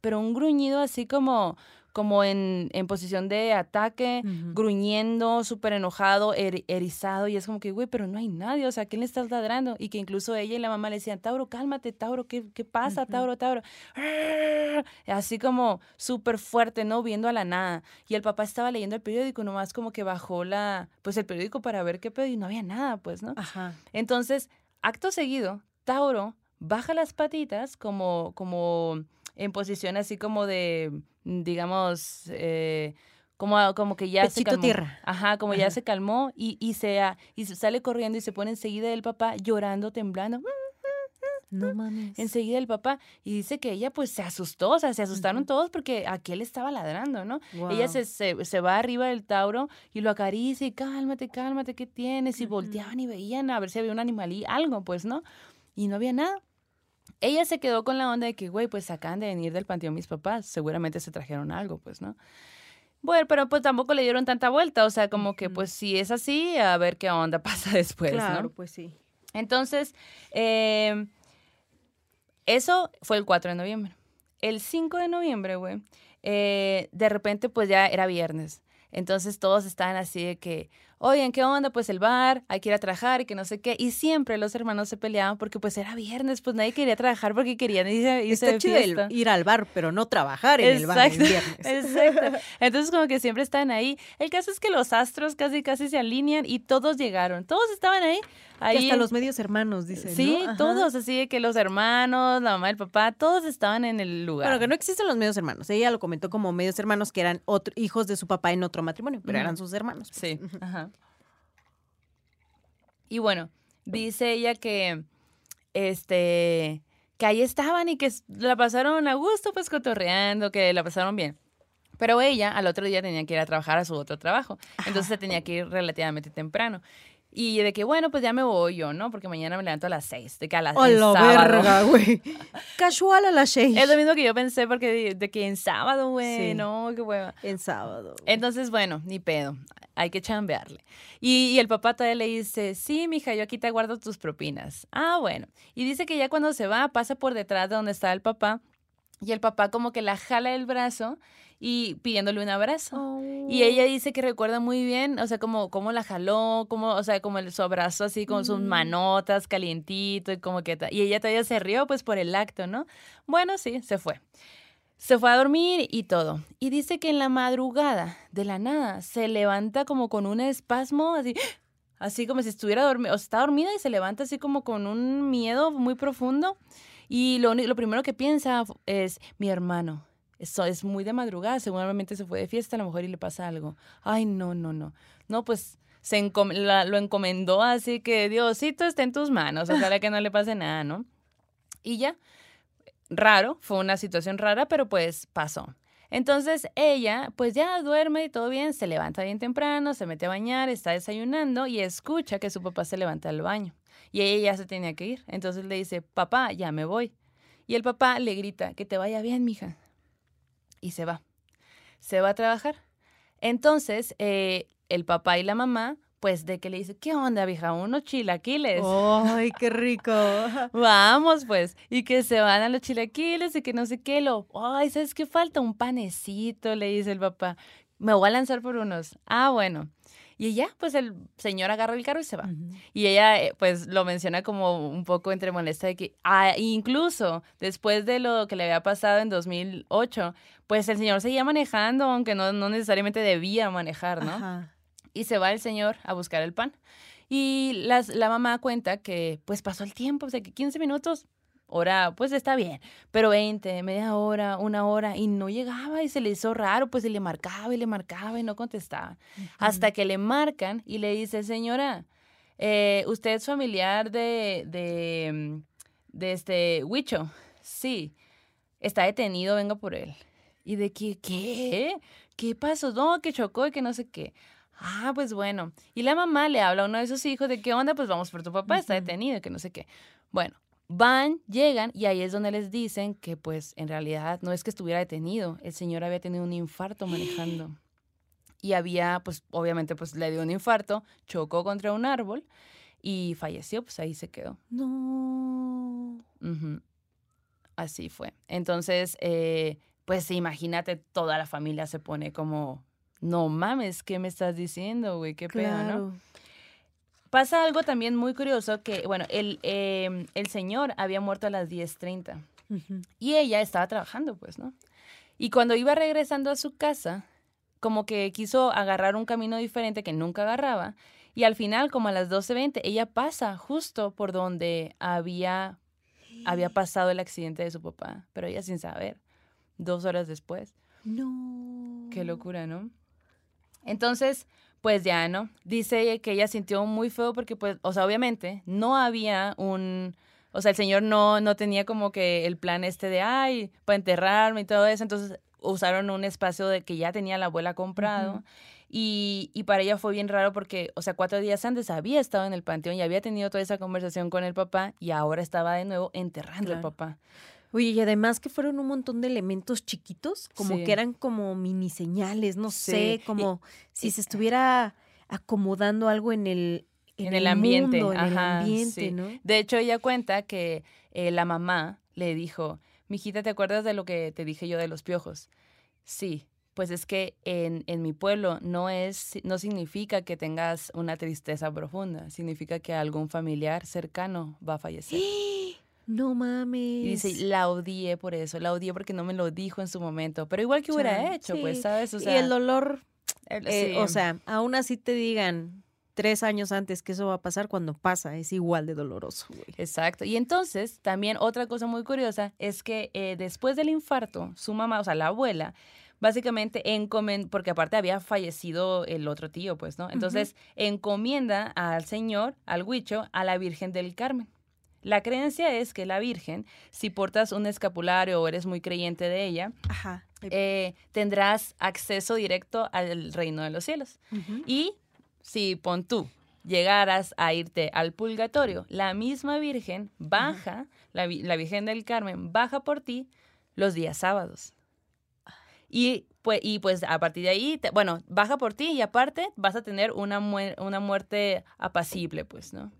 Pero un gruñido así como como en, en posición de ataque, gruñendo, súper enojado, erizado, y es como que, güey, pero no hay nadie, o sea, ¿quién le estás ladrando? Y que incluso ella y la mamá le decían, Tauro, cálmate, Tauro, ¿qué, qué pasa, Tauro, Tauro? Así como súper fuerte, ¿no? Viendo a la nada. Y el papá estaba leyendo el periódico, nomás como que bajó la, pues el periódico para ver qué pedo, y no había nada, pues, ¿no? Ajá. Entonces, acto seguido, Tauro baja las patitas como, como en posición así como de Mm, digamos, eh, como, como que ya se calmó. tierra. Ajá, como ya se calmó y, y, se, y sale corriendo y se pone enseguida el papá llorando, temblando. No mames. enseguida el papá y dice que ella pues se asustó, o sea, se asustaron todos porque aquel estaba ladrando, ¿no? Ella se, se, se va arriba del Tauro y lo acaricia y cálmate, cálmate, ¿qué tienes? Y volteaban y veían a ver si había un animalí, algo, pues, ¿no? Y no había nada. Ella se quedó con la onda de que, güey, pues acaban de venir del panteón mis papás, seguramente se trajeron algo, pues, ¿no? Bueno, pero pues tampoco le dieron tanta vuelta, o sea, como que pues si es así, a ver qué onda pasa después, claro, ¿no? pues sí. Entonces, eh, eso fue el 4 de noviembre. El 5 de noviembre, güey, eh, de repente pues ya era viernes. Entonces todos estaban así de que, oigan, ¿qué onda? Pues el bar, hay que ir a trabajar y que no sé qué. Y siempre los hermanos se peleaban porque pues era viernes, pues nadie quería trabajar porque querían irse, irse Está de chido el- fiesta. ir al bar, pero no trabajar en el bar en Exacto, viernes. Exacto. Entonces como que siempre están ahí. El caso es que los astros casi casi se alinean y todos llegaron. Todos estaban ahí. Que ahí hasta los medios hermanos, dicen. Sí, todos, así de que los hermanos, la mamá, el papá, todos estaban en el lugar. Bueno, que no existen los medios hermanos. Ella lo comentó como medios hermanos que eran otro- hijos de su papá en otro matrimonio, pero eran sus hermanos. pues. Sí, ajá. Y bueno, dice ella que, este, que ahí estaban y que la pasaron a gusto, pues cotorreando, que la pasaron bien. Pero ella al otro día tenía que ir a trabajar a su otro trabajo. Entonces se tenía que ir relativamente temprano. Y de que, bueno, pues ya me voy yo, ¿no? Porque mañana me levanto a las seis. De que a las ¡A el la sábado. verga, güey! Casual a las seis. Es lo mismo que yo pensé, porque de, de que en sábado, güey, Sí. no, qué hueva. En sábado. Entonces, bueno, ni pedo, hay que chambearle. Y, y el papá todavía le dice, sí, mija, yo aquí te guardo tus propinas. Ah, bueno. Y dice que ya cuando se va, pasa por detrás de donde está el papá, y el papá como que la jala el brazo y pidiéndole un abrazo. Oh. Y ella dice que recuerda muy bien, o sea, como cómo la jaló, como, o sea, como el, su abrazo así con sus Mm. manotas, calientito y como que... Y ella todavía se rió pues por el acto, ¿no? Bueno, sí, se fue. Se fue a dormir y todo. Y dice que en la madrugada, de la nada, se levanta como con un espasmo, así, así como si estuviera dormida, o sea, está dormida y se levanta así como con un miedo muy profundo. Y lo, lo primero que piensa es, mi hermano, eso es muy de madrugada, seguramente se fue de fiesta a lo mejor y le pasa algo. Ay, no, no, no. No, pues se lo encomendó así que Diosito está en tus manos, ojalá que no le pase nada, ¿no? Y ya, raro, fue una situación rara, pero pues pasó. Entonces ella, pues ya duerme y todo bien, se levanta bien temprano, se mete a bañar, está desayunando y escucha que su papá se levanta al baño. Y ella ya se tenía que ir. Entonces le dice, papá, ya me voy. Y el papá le grita, que te vaya bien, mija. Y se va. Se va a trabajar. Entonces, eh, el papá y la mamá, pues de que le dice, ¿qué onda, vieja? Unos chilaquiles. ¡Ay, qué rico! Vamos, pues. Y que se van a los chilaquiles y que no sé qué. Lo, ay, ¿sabes qué falta? Un panecito, le dice el papá. Me voy a lanzar por unos. Ah, bueno. Y ya, pues el señor agarra el carro y se va. Y ella, eh, pues, lo menciona como un poco entre molesta de que, ah, incluso después de lo que le había pasado en 2008, pues el señor seguía manejando, aunque no, no necesariamente debía manejar, ¿no? Ajá. y se va el señor a buscar el pan. Y las, la mamá cuenta que pues pasó el tiempo, o sea que 15 minutos, hora, pues está bien, pero 20, media hora, una hora, y no llegaba y se le hizo raro, pues y le marcaba y le marcaba y no contestaba. Hasta que le marcan y le dice, señora, eh, ¿usted es familiar de, de, de este Huicho? Sí, está detenido, venga por él. ¿Y de qué? ¿Qué? ¿Qué pasó? No, que chocó y que no sé qué. Ah, pues bueno. Y la mamá le habla a uno de sus hijos de qué onda, pues vamos por tu papá, está detenido y que no sé qué. Bueno, van, llegan y ahí es donde les dicen que pues en realidad no es que estuviera detenido, el señor había tenido un infarto manejando. Y había, pues obviamente pues le dio un infarto, chocó contra un árbol y falleció, pues ahí se quedó. No. Ujú. Así fue. Entonces, eh, pues imagínate, toda la familia se pone como, no mames, ¿qué me estás diciendo, güey? ¿Qué pedo, no? Pasa algo también muy curioso que, bueno, el, em, el señor había muerto a las 10.30 Ujú. y ella estaba trabajando, pues, ¿no? Y cuando iba regresando a su casa, como que quiso agarrar un camino diferente que nunca agarraba y al final, como a las 12.20, ella pasa justo por donde había, había pasado el accidente de su papá, pero ella sin saber, dos horas después. No. Qué locura, ¿no? Entonces, pues ya, ¿no? Dice que ella sintió muy feo porque, pues, o sea, obviamente no había un, o sea, el señor no, no tenía como que el plan este de, ay, para enterrarme y todo eso. Entonces usaron un espacio de que ya tenía la abuela comprado. Y, y, para ella fue bien raro porque, o sea, cuatro días antes había estado en el panteón y había tenido toda esa conversación con el papá y ahora estaba de nuevo enterrando al papá. Oye, y además que fueron un montón de elementos chiquitos, como que eran como mini señales, no sé, como si se estuviera acomodando algo en el, en, el, ambiente, en el ambiente, ¿no? De hecho, ella cuenta que eh, la mamá le dijo, mijita, ¿te acuerdas de lo que te dije yo de los piojos? Sí, pues es que en, en, mi pueblo no es, no significa que tengas una tristeza profunda, significa que algún familiar cercano va a fallecer. No mames. Y dice, la odié por eso, la odié porque no me lo dijo en su momento, pero igual que hubiera hecho, pues, ¿sabes? y el dolor, eh, o sea, aún así te digan, tres años antes que eso va a pasar, cuando pasa es igual de doloroso. Exacto. Y entonces, también otra cosa muy curiosa es que eh, después del infarto, su mamá, o sea, la abuela, básicamente encomienda, porque aparte había fallecido el otro tío, pues, ¿no? Entonces, encomienda al Señor, al Huicho, a la Virgen del Carmen. La creencia es que la Virgen, si portas un escapulario o eres muy creyente de ella, eh, tendrás acceso directo al reino de los cielos. Y si pon tú llegaras a irte al purgatorio, la misma Virgen baja, la, la, Virgen del Carmen baja por ti los días sábados. Y pues, y pues a partir de ahí, bueno, baja por ti y aparte vas a tener una, una muerte apacible, pues, ¿no?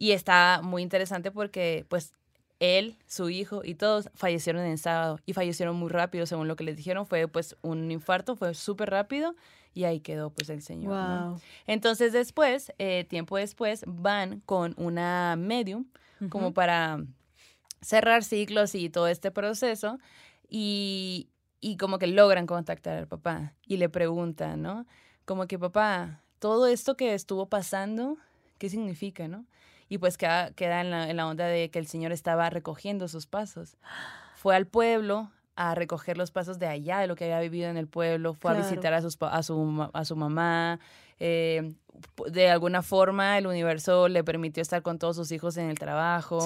Y está muy interesante porque pues él, su hijo y todos fallecieron en sábado y fallecieron muy rápido, según lo que les dijeron, fue pues un infarto, fue súper rápido y ahí quedó pues el señor. Entonces después, eh, tiempo después, van con una medium como para cerrar ciclos y todo este proceso y, y como que logran contactar al papá y le preguntan, ¿no? Como que papá, todo esto que estuvo pasando, ¿qué significa, no? Y pues queda, queda en, la, en la onda de que el señor estaba recogiendo sus pasos. Fue al pueblo a recoger los pasos de allá, de lo que había vivido en el pueblo, fue a visitar a, sus, a, su, a su mamá. Eh, de alguna forma el universo le permitió estar con todos sus hijos en el trabajo.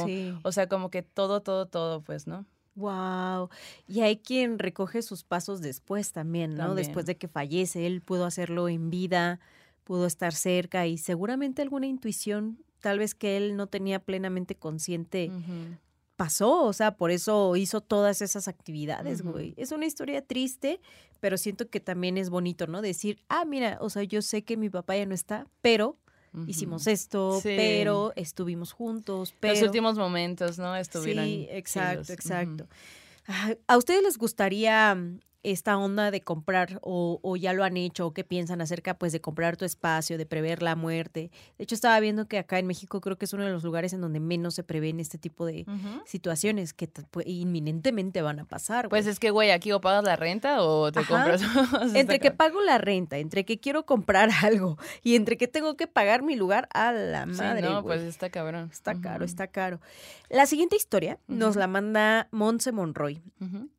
O sea, como que todo, todo, todo, pues, ¿no? Wow. Y hay quien recoge sus pasos después también, ¿no? Después de que fallece, él pudo hacerlo en vida, pudo estar cerca y seguramente alguna intuición, tal vez que él no tenía plenamente consciente, pasó, o sea, por eso hizo todas esas actividades, güey. Es una historia triste, pero siento que también es bonito, ¿no? Decir, ah, mira, o sea, yo sé que mi papá ya no está, pero hicimos esto, pero estuvimos juntos, pero... Los últimos momentos, ¿no? Estuvieron. Sí, exacto, exacto. ¿A ustedes les gustaría esta onda de comprar o, ya lo han hecho o qué piensan acerca pues de comprar tu espacio, de prever la muerte. De hecho estaba viendo que acá en México creo que es uno de los lugares en donde menos se prevén este tipo de situaciones que pues, inminentemente van a pasar. Pues es que güey, aquí o pagas la renta o te compras. entre que pago la renta, entre que quiero comprar algo y entre que tengo que pagar mi lugar a la madre. no, pues está cabrón. Está caro, está caro. La siguiente historia nos la manda Monse Monroy,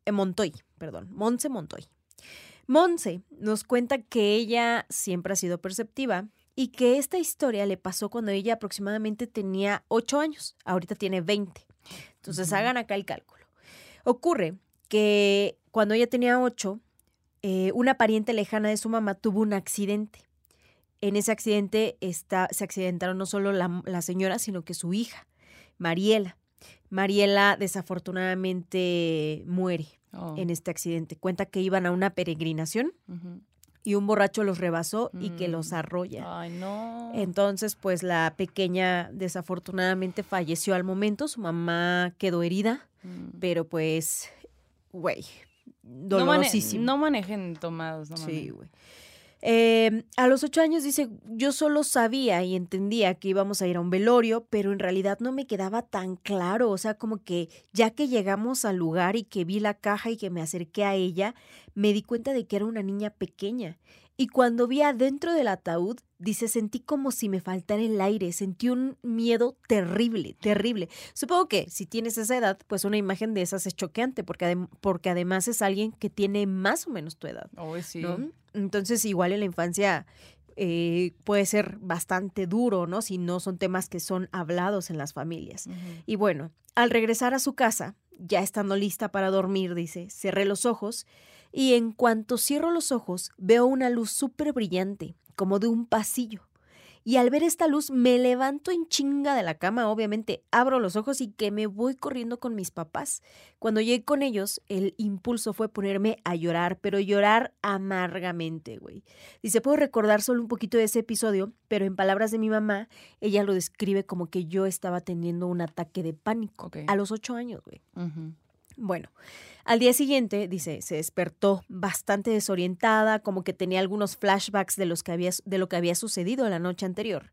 eh, Montoy, perdón, Monse Montoy. Monse nos cuenta que ella siempre ha sido perceptiva y que esta historia le pasó cuando ella aproximadamente tenía 8 años, ahorita tiene 20. Entonces hagan acá el cálculo. Ocurre que cuando ella tenía 8, eh, una pariente lejana de su mamá tuvo un accidente. En ese accidente está, se accidentaron no solo la, la señora, sino que su hija, Mariela. Mariela desafortunadamente muere oh. en este accidente. Cuenta que iban a una peregrinación y un borracho los rebasó y que los mm. arrolla. Ay, no. Entonces, pues la pequeña desafortunadamente falleció al momento. Su mamá quedó herida, mm. pero pues, güey, dolorosísimo. No, manejen tomados, no Sí, güey. Em, a los ocho años dice, yo solo sabía y entendía que íbamos a ir a un velorio, pero en realidad no me quedaba tan claro, o sea, como que ya que llegamos al lugar y que vi la caja y que me acerqué a ella, me di cuenta de que era una niña pequeña. Y cuando vi adentro del ataúd, dice, sentí como si me faltara el aire, sentí un miedo terrible, terrible. Supongo que si tienes esa edad, pues una imagen de esas es choqueante, porque, porque además es alguien que tiene más o menos tu edad. Oh, sí. Entonces, igual en la infancia eh, puede ser bastante duro, ¿no? Si no son temas que son hablados en las familias. Y bueno, al regresar a su casa, ya estando lista para dormir, dice, cerré los ojos y en cuanto cierro los ojos veo una luz súper brillante, como de un pasillo. Y al ver esta luz me levanto en chinga de la cama, obviamente abro los ojos y que me voy corriendo con mis papás. Cuando llegué con ellos, el impulso fue ponerme a llorar, pero llorar amargamente, güey. Dice, puedo recordar solo un poquito de ese episodio, pero en palabras de mi mamá, ella lo describe como que yo estaba teniendo un ataque de pánico a los ocho años, güey. Bueno, al día siguiente, dice, se despertó bastante desorientada, como que tenía algunos flashbacks de, los que había, de lo que había sucedido la noche anterior.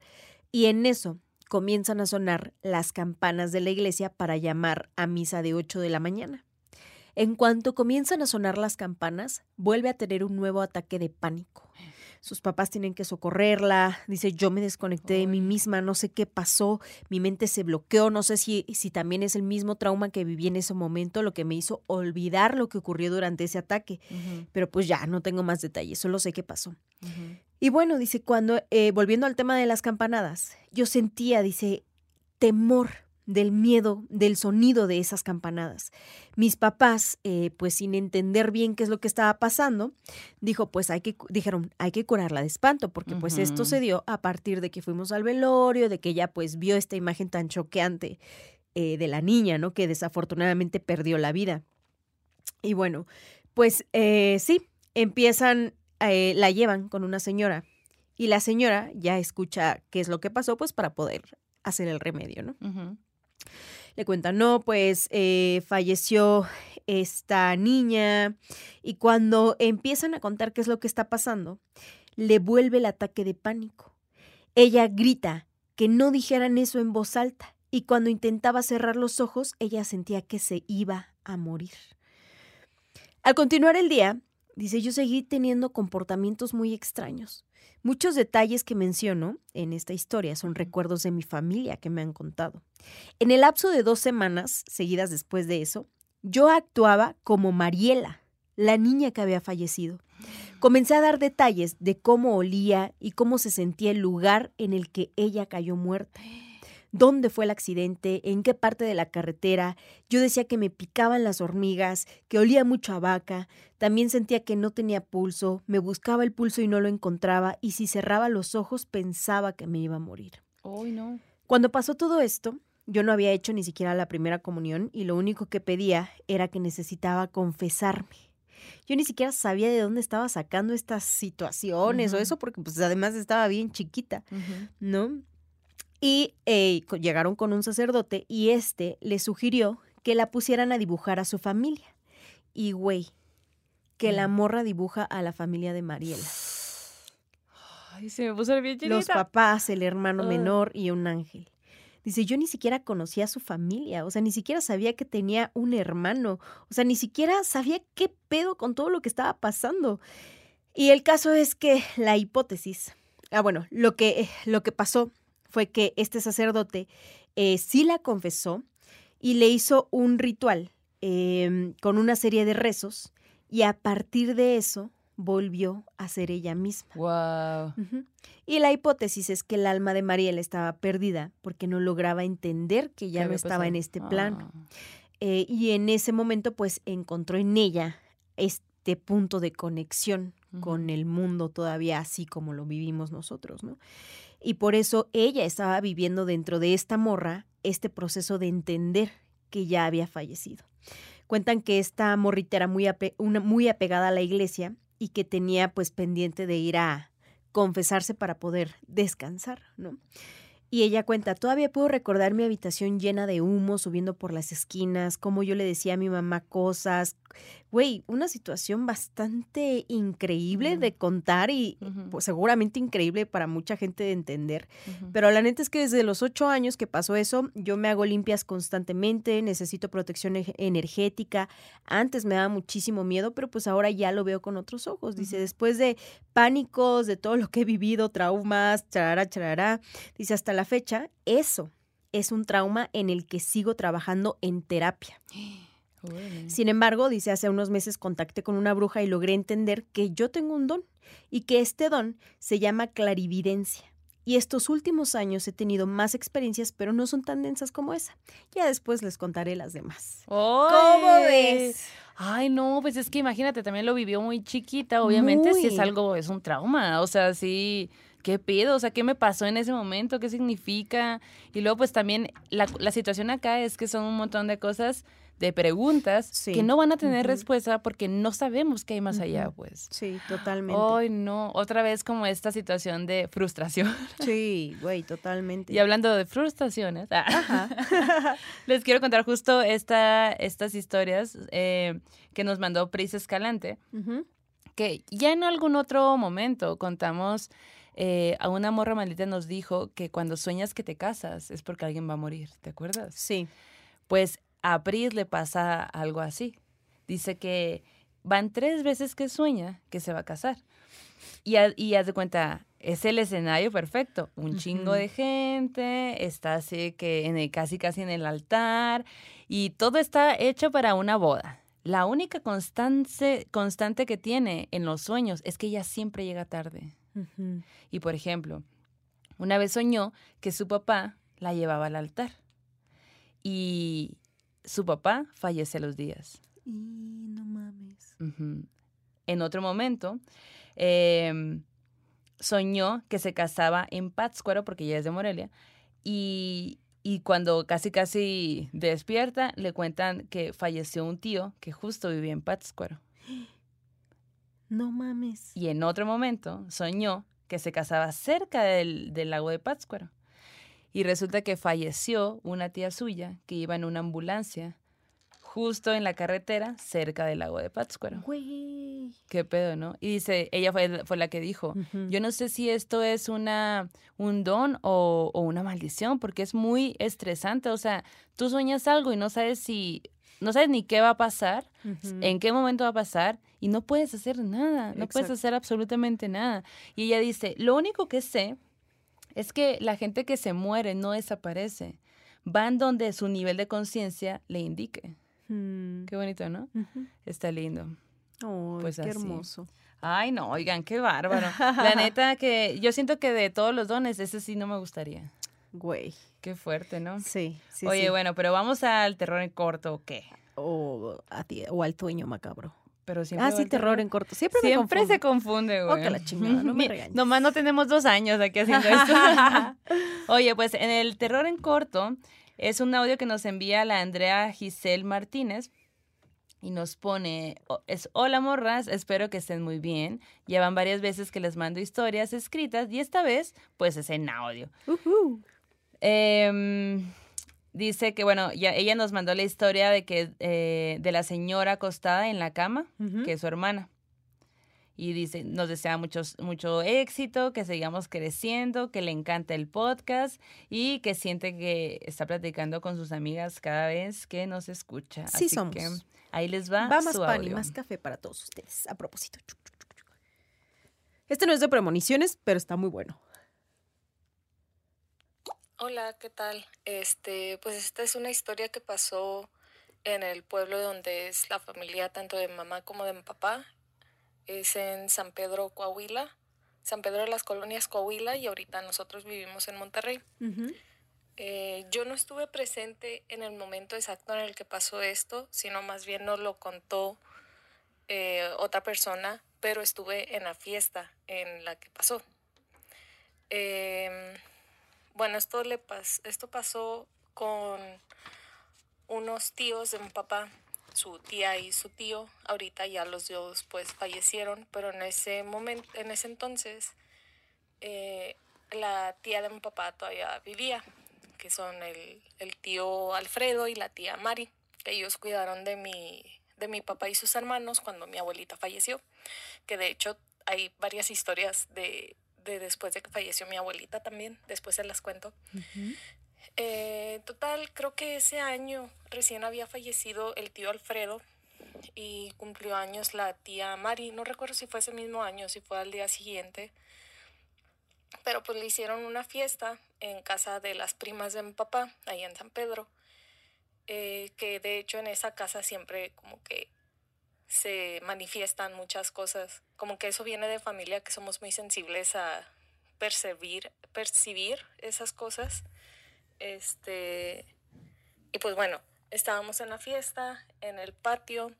Y en eso comienzan a sonar las campanas de la iglesia para llamar a misa de 8 de la mañana. En cuanto comienzan a sonar las campanas, vuelve a tener un nuevo ataque de pánico sus papás tienen que socorrerla, dice, yo me desconecté de mí misma, no sé qué pasó, mi mente se bloqueó, no sé si, si también es el mismo trauma que viví en ese momento lo que me hizo olvidar lo que ocurrió durante ese ataque, pero pues ya, no tengo más detalles, solo sé qué pasó. Y bueno, dice, cuando, eh, volviendo al tema de las campanadas, yo sentía, dice, temor del miedo, del sonido de esas campanadas. Mis papás, eh, pues sin entender bien qué es lo que estaba pasando, dijo, pues hay que, dijeron, hay que curarla de espanto, porque pues esto se dio a partir de que fuimos al velorio, de que ella pues vio esta imagen tan choqueante eh, de la niña, ¿no? Que desafortunadamente perdió la vida. Y bueno, pues eh, sí, empiezan, la llevan con una señora y la señora ya escucha qué es lo que pasó, pues para poder hacer el remedio, ¿no? Le cuentan, no, pues eh, falleció esta niña y cuando empiezan a contar qué es lo que está pasando, le vuelve el ataque de pánico. Ella grita que no dijeran eso en voz alta y cuando intentaba cerrar los ojos, ella sentía que se iba a morir. Al continuar el día, dice, yo seguí teniendo comportamientos muy extraños. Muchos detalles que menciono en esta historia son recuerdos de mi familia que me han contado. En el lapso de dos semanas seguidas después de eso, yo actuaba como Mariela, la niña que había fallecido. Comencé a dar detalles de cómo olía y cómo se sentía el lugar en el que ella cayó muerta dónde fue el accidente, en qué parte de la carretera. Yo decía que me picaban las hormigas, que olía mucho a vaca. También sentía que no tenía pulso, me buscaba el pulso y no lo encontraba, y si cerraba los ojos pensaba que me iba a morir. no. Cuando pasó todo esto, yo no había hecho ni siquiera la primera comunión y lo único que pedía era que necesitaba confesarme. Yo ni siquiera sabía de dónde estaba sacando estas situaciones o eso, porque pues además estaba bien chiquita, ¿no? Y eh, llegaron con un sacerdote y este le sugirió que la pusieran a dibujar a su familia. Y güey, que la mm. morra dibuja a la familia de Mariela. Ay, se me puso bien Los papás, el hermano menor y un ángel. Dice, yo ni siquiera conocía a su familia, o sea, ni siquiera sabía que tenía un hermano, o sea, ni siquiera sabía qué pedo con todo lo que estaba pasando. Y el caso es que la hipótesis, ah, bueno, lo que, lo que pasó fue que este sacerdote eh, sí la confesó y le hizo un ritual em, con una serie de rezos y a partir de eso volvió a ser ella misma. Wow. Y la hipótesis es que el alma de Mariela estaba perdida porque no lograba entender que ya no estaba en este plano. Ah. Eh, y en ese momento, pues encontró en ella este punto de conexión con el mundo todavía así como lo vivimos nosotros, ¿no? Y por eso ella estaba viviendo dentro de esta morra este proceso de entender que ya había fallecido. Cuentan que esta morrita era muy, una, muy apegada a la iglesia y que tenía pues pendiente de ir a confesarse para poder descansar, ¿no? Y ella cuenta, todavía puedo recordar mi habitación llena de humo subiendo por las esquinas, cómo yo le decía a mi mamá cosas. Güey, una situación bastante increíble de contar y pues, seguramente increíble para mucha gente de entender. Pero la neta es que desde los ocho años que pasó eso, yo me hago limpias constantemente, necesito protección energética. Antes me daba muchísimo miedo, pero pues ahora ya lo veo con otros ojos. Dice, después de pánicos, de todo lo que he vivido, traumas, charara, charara, dice, hasta la fecha, eso es un trauma en el que sigo trabajando en terapia. Sin embargo, dice, hace unos meses contacté con una bruja y logré entender que yo tengo un don y que este don se llama clarividencia. Y estos últimos años he tenido más experiencias, pero no son tan densas como esa. Ya después les contaré las demás. ¿Cómo ves? Ay, no, pues es que imagínate, también lo vivió muy chiquita, obviamente si es algo, es un trauma, o sea, sí, ¿qué pido? O sea, ¿qué me pasó en ese momento? ¿Qué significa? Y luego pues también la, la situación acá es que son un montón de cosas, de preguntas Sí. que no van a tener respuesta porque no sabemos qué hay más allá, pues. Sí, totalmente. Ay, no, otra vez como esta situación de frustración. Sí, güey, totalmente. Y hablando de frustraciones, ah, Ajá. les quiero contar justo esta, estas historias eh, que nos mandó Pris Escalante, que ya en algún otro momento contamos, eh, a una morra maldita nos dijo que cuando sueñas que te casas es porque alguien va a morir, ¿te acuerdas? Sí. Pues a Pris le pasa algo así. Dice que van tres veces que sueña que se va a casar. Y, ha- y haz de cuenta, es el escenario perfecto. Un chingo de gente, está así que en el- casi casi en el altar y todo está hecho para una boda. La única constante, constante que tiene en los sueños es que ella siempre llega tarde. Y por ejemplo, una vez soñó que su papá la llevaba al altar y su papá fallece a los días. Y no mames. En otro momento, em, soñó que se casaba en Pátzcuaro, porque ella es de Morelia, y, y cuando casi casi despierta, le cuentan que falleció un tío que justo vivía en Pátzcuaro. No mames. Y en otro momento soñó que se casaba cerca del, del lago de Pátzcuaro. Y resulta que falleció una tía suya que iba en una ambulancia justo en la carretera cerca del lago de Pátzcuaro. Güey. Qué pedo, ¿no? Y dice, ella fue, fue la que dijo, yo no sé si esto es una, un don o, o una maldición, porque es muy estresante. O sea, tú sueñas algo y no sabes si, no sabes ni qué va a pasar, en qué momento va a pasar y no puedes hacer nada, no puedes hacer absolutamente nada. Y ella dice, lo único que sé es que la gente que se muere no desaparece, van donde su nivel de conciencia le indique. Mm. Qué bonito, ¿no? Está lindo. Pues qué así. hermoso. Ay, no, oigan, qué bárbaro. La neta que yo siento que de todos los dones, ese sí no me gustaría. Güey. Qué fuerte, ¿no? Sí, sí. Oye, sí. bueno, pero vamos al terror en corto, ¿o qué? O, a ti- o al sueño macabro. Pero siempre Ah, sí, terror en corto. Siempre, me Siempre confundo. se confunde, güey. Oh, que la chingada, no me regañes. Nomás no tenemos dos años aquí haciendo esto. Oye, pues en el terror en corto es un audio que nos envía la Andrea Giselle Martínez y nos pone, es hola morras, espero que estén muy bien. Llevan varias veces que les mando historias escritas y esta vez pues es en audio. Ujú. Em, dice que, bueno, ya, ella nos mandó la historia de que eh, de la señora acostada en la cama, que es su hermana. Y dice, nos desea muchos, mucho éxito, que sigamos creciendo, que le encanta el podcast y que siente que está platicando con sus amigas cada vez que nos escucha. Sí Así somos. que ahí les va, Va más su pan y más café para todos ustedes. A propósito. Este no es de premoniciones, pero está muy bueno. Hola, ¿qué tal? Este, pues esta es una historia que pasó en el pueblo donde es la familia tanto de mamá como de mi papá. Es en San Pedro, Coahuila. San Pedro de las Colonias, Coahuila, y ahorita nosotros vivimos en Monterrey. Eh, yo no estuve presente en el momento exacto en el que pasó esto, sino más bien nos lo contó eh, otra persona, pero estuve en la fiesta en la que pasó. Em, bueno, esto, le pas- esto pasó con unos tíos de mi papá, su tía y su tío. Ahorita ya los dos pues fallecieron, pero en ese momento, en ese entonces, eh, la tía de mi papá todavía vivía, que son el, el tío Alfredo y la tía Mari, ellos cuidaron de mi, de mi papá y sus hermanos cuando mi abuelita falleció, que de hecho hay varias historias de, de después de que falleció mi abuelita también, después se las cuento. Eh, total, creo que ese año recién había fallecido el tío Alfredo y cumplió años la tía Mari. No recuerdo si fue ese mismo año, si fue al día siguiente. Pero pues le hicieron una fiesta en casa de las primas de mi papá, ahí en San Pedro. eh, que de hecho en esa casa siempre como que se manifiestan muchas cosas, como que eso viene de familia, que somos muy sensibles a percibir, percibir esas cosas. Este, y pues bueno, estábamos en la fiesta, en el patio,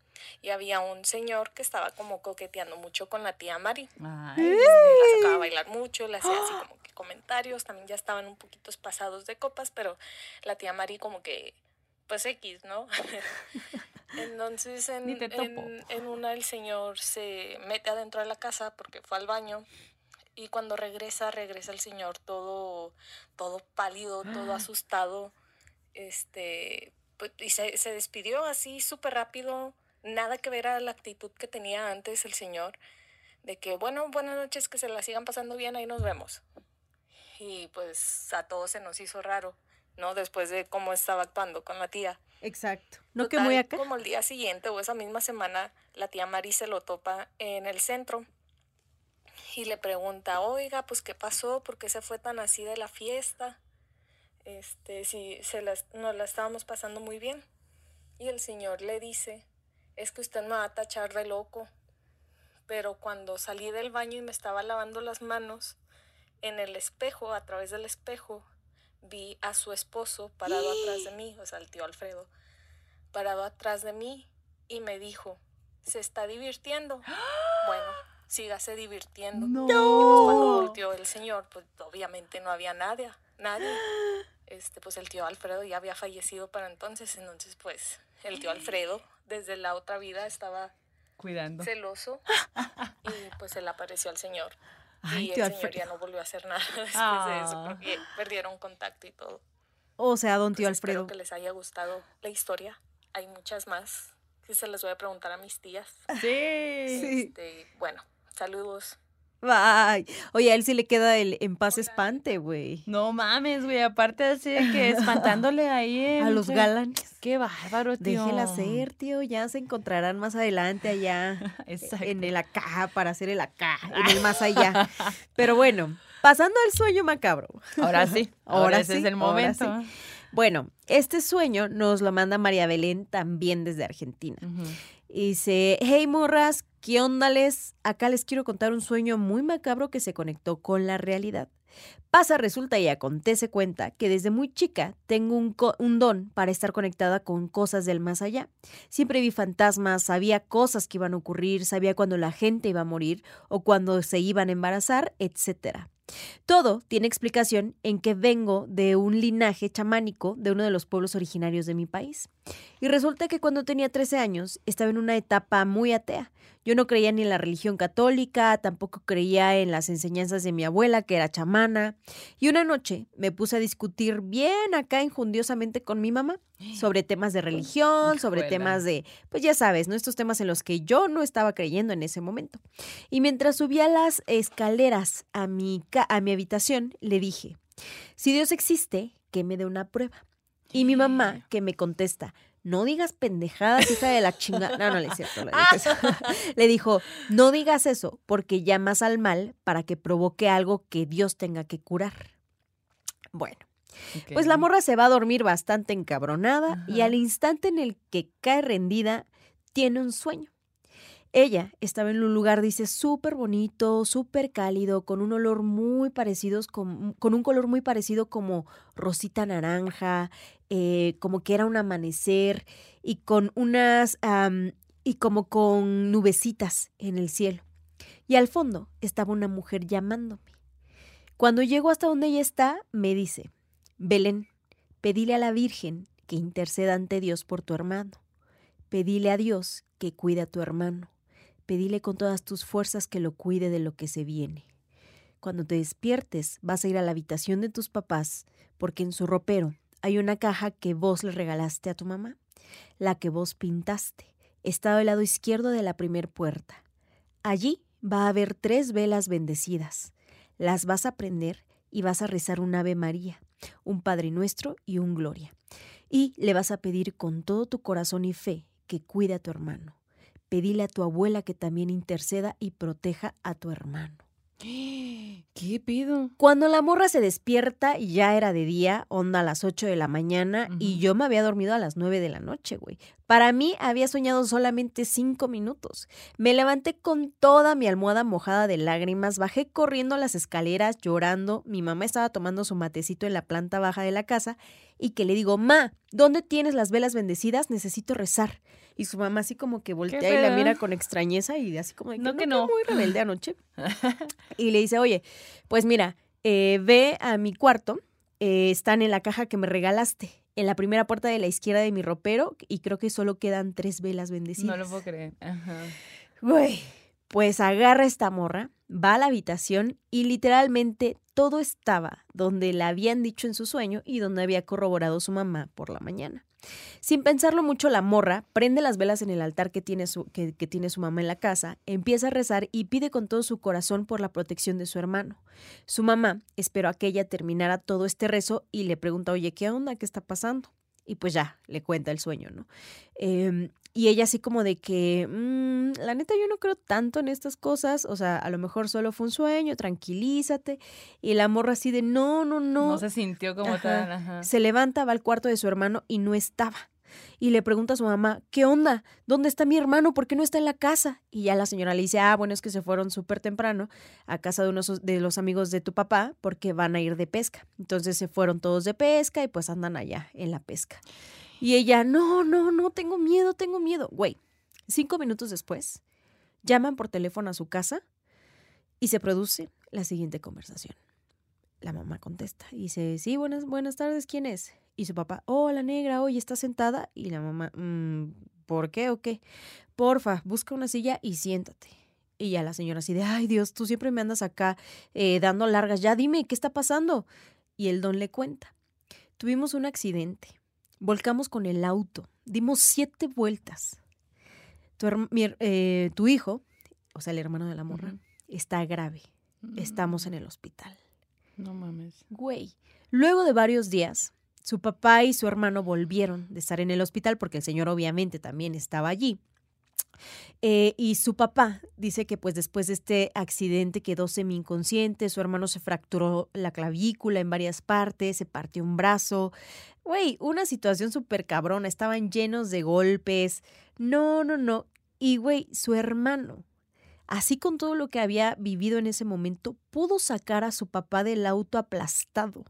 y había un señor que estaba como coqueteando mucho con la tía Mari. Ay, La sacaba a bailar mucho, le hacía así como que comentarios, también ya estaban un poquito pasados de copas, pero la tía Mari como que, pues X, ¿no? Entonces en, en, en una el señor se mete adentro de la casa porque fue al baño y cuando regresa, regresa el señor todo, todo pálido, todo asustado, este, pues, y se, se despidió así súper rápido, nada que ver a la actitud que tenía antes el señor, de que, bueno, buenas noches, que se la sigan pasando bien, ahí nos vemos. Y pues a todos se nos hizo raro, ¿no? Después de cómo estaba actuando con la tía. Exacto. No que muy acá. Como el día siguiente o esa misma semana, la tía Mari se lo topa en el centro y le pregunta, oiga, pues qué pasó, por qué se fue tan así de la fiesta, este, si se las, nos la estábamos pasando muy bien. Y el señor le dice, es que usted me va a tachar de loco, pero cuando salí del baño y me estaba lavando las manos, en el espejo, a través del espejo, vi a su esposo parado atrás de mí, o sea, el tío Alfredo, parado atrás de mí y me dijo, ¿se está divirtiendo? Bueno, sígase divirtiendo. No. Y pues cuando volteó el señor, pues obviamente no había nadie, nadie. Este, pues el tío Alfredo ya había fallecido para entonces, entonces pues el tío Alfredo desde la otra vida estaba Cuidando. celoso y pues se le apareció al señor. Ay, y el señor ya Alfredo. no volvió a hacer nada después de Ah. eso porque perdieron contacto y todo. O sea, don tío Pues espero Alfredo. que les haya gustado la historia. Hay muchas más que se las voy a preguntar a mis tías. Sí. Sí. Este, bueno, saludos. Bye. Oye, a él sí le queda el en paz espante, güey. No mames, güey. Aparte así de que espantándole ahí A los galanes. Qué bárbaro, tío. Déjela ser, tío. Ya se encontrarán más adelante allá. Exacto. En el acá, para hacer el acá, en el más allá. Pero bueno, pasando al sueño macabro. Ahora sí. Ahora Ahora, ese sí, es el ahora sí. momento. Bueno, este sueño nos lo manda María Belén también desde Argentina. Y dice, hey morras, ¿qué ondales? Acá les quiero contar un sueño muy macabro que se conectó con la realidad. Pasa, resulta y acontece cuenta que desde muy chica tengo un don para estar conectada con cosas del más allá. Siempre vi fantasmas, sabía cosas que iban a ocurrir, sabía cuando la gente iba a morir o cuando se iban a embarazar, etcétera. Todo tiene explicación en que vengo de un linaje chamánico de uno de los pueblos originarios de mi país. Y resulta que cuando tenía 13 años estaba en una etapa muy atea. Yo no creía ni en la religión católica, tampoco creía en las enseñanzas de mi abuela, que era chamana. Y una noche me puse a discutir bien acá injundiosamente con mi mamá sobre temas de religión, sobre temas de, pues ya sabes, ¿no? Estos temas en los que yo no estaba creyendo en ese momento. Y mientras subía las escaleras a mi, a mi habitación, le dije, si Dios existe, que me dé una prueba. Y mi mamá, que me contesta, no digas pendejadas, hija de la chingada. No, no le es cierto. le eso. Le dijo, no digas eso, porque llamas al mal para que provoque algo que Dios tenga que curar. Bueno, pues la morra se va a dormir bastante encabronada y al instante en el que cae rendida, tiene un sueño. Ella estaba en un lugar, dice, súper bonito, súper cálido, con un olor muy parecido, con, con un color muy parecido como rosita naranja, eh, como que era un amanecer y con unas, y como con nubecitas en el cielo. Y al fondo estaba una mujer llamándome. Cuando llego hasta donde ella está, me dice, Belén, pedile a la Virgen que interceda ante Dios por tu hermano. Pedile a Dios que cuide a tu hermano. Pedile con todas tus fuerzas que lo cuide de lo que se viene. Cuando te despiertes, vas a ir a la habitación de tus papás, porque en su ropero hay una caja que vos le regalaste a tu mamá, la que vos pintaste. Está al lado izquierdo de la primer puerta. Allí va a haber tres velas bendecidas. Las vas a prender y vas a rezar un Ave María, un Padre Nuestro y un Gloria. Y le vas a pedir con todo tu corazón y fe que cuide a tu hermano. Pedile a tu abuela que también interceda y proteja a tu hermano. ¿Qué pido? Cuando la morra se despierta, ya era de día, onda a las 8 de la mañana, y yo me había dormido a las 9 de la noche, güey. Para mí había soñado solamente 5 minutos. Me levanté con toda mi almohada mojada de lágrimas, bajé corriendo las escaleras llorando. Mi mamá estaba tomando su matecito en la planta baja de la casa y que le digo, Ma, ¿dónde tienes las velas bendecidas? Necesito rezar. Y su mamá así como que voltea y la mira con extrañeza y así como de que No, que no". muy rebelde anoche. y le dice, oye, pues mira, eh, ve a mi cuarto, eh, están en la caja que me regalaste, en la primera puerta de la izquierda de mi ropero y creo que solo quedan tres velas bendecidas. No lo puedo creer. Ajá. Güey, pues agarra esta morra, va a la habitación y literalmente todo estaba donde la habían dicho en su sueño y donde había corroborado su mamá por la mañana. Sin pensarlo mucho, la morra prende las velas en el altar que tiene, su, que, tiene su mamá en la casa, empieza a rezar y pide con todo su corazón por la protección de su hermano. Su mamá esperó a que ella terminara todo este rezo y le pregunta, oye, ¿qué onda? ¿Qué está pasando? Y pues ya, le cuenta el sueño, ¿no? Em, y ella así como de que, "Mm, la neta yo no creo tanto en estas cosas, o sea, a lo mejor solo fue un sueño, tranquilízate. Y la morra así de, no, no, no. No, se sintió como Ajá. tal. Ajá. Se levanta, va al cuarto de su hermano y no estaba. Y le pregunta a su mamá, ¿qué onda? ¿Dónde está mi hermano? ¿Por qué no está en la casa? Y ya la señora le dice, ah, bueno, es que se fueron súper temprano a casa de unos de los amigos de tu papá porque van a ir de pesca. Entonces se fueron todos de pesca y pues andan allá en la pesca. Y ella, no, no, no, tengo miedo, tengo miedo. Güey, cinco minutos después, llaman por teléfono a su casa y se produce la siguiente conversación. La mamá contesta y dice, sí, buenas, buenas tardes, ¿quién es? Y su papá, oh, la negra, oye, ¿está sentada? Y la mamá, "Mm, ¿por qué o qué? Porfa, busca una silla y siéntate. Y ya la señora así de, ay Dios, tú siempre me andas acá eh, dando largas, ya dime, ¿qué está pasando? Y el don le cuenta, tuvimos un accidente, volcamos con el auto, dimos siete vueltas. Tu, mi eh, tu hijo, o sea, el hermano de la morra, está grave, estamos en el hospital. No mames. Güey. Luego de varios días, su papá y su hermano volvieron de estar en el hospital porque el señor obviamente también estaba allí. Eh, y su papá dice que pues después de este accidente quedó semi inconsciente, su hermano se fracturó la clavícula en varias partes, se partió un brazo. Güey, una situación súper cabrona, estaban llenos de golpes. No, no, no. Y güey, su hermano, así con todo lo que había vivido en ese momento, pudo sacar a su papá del auto aplastado.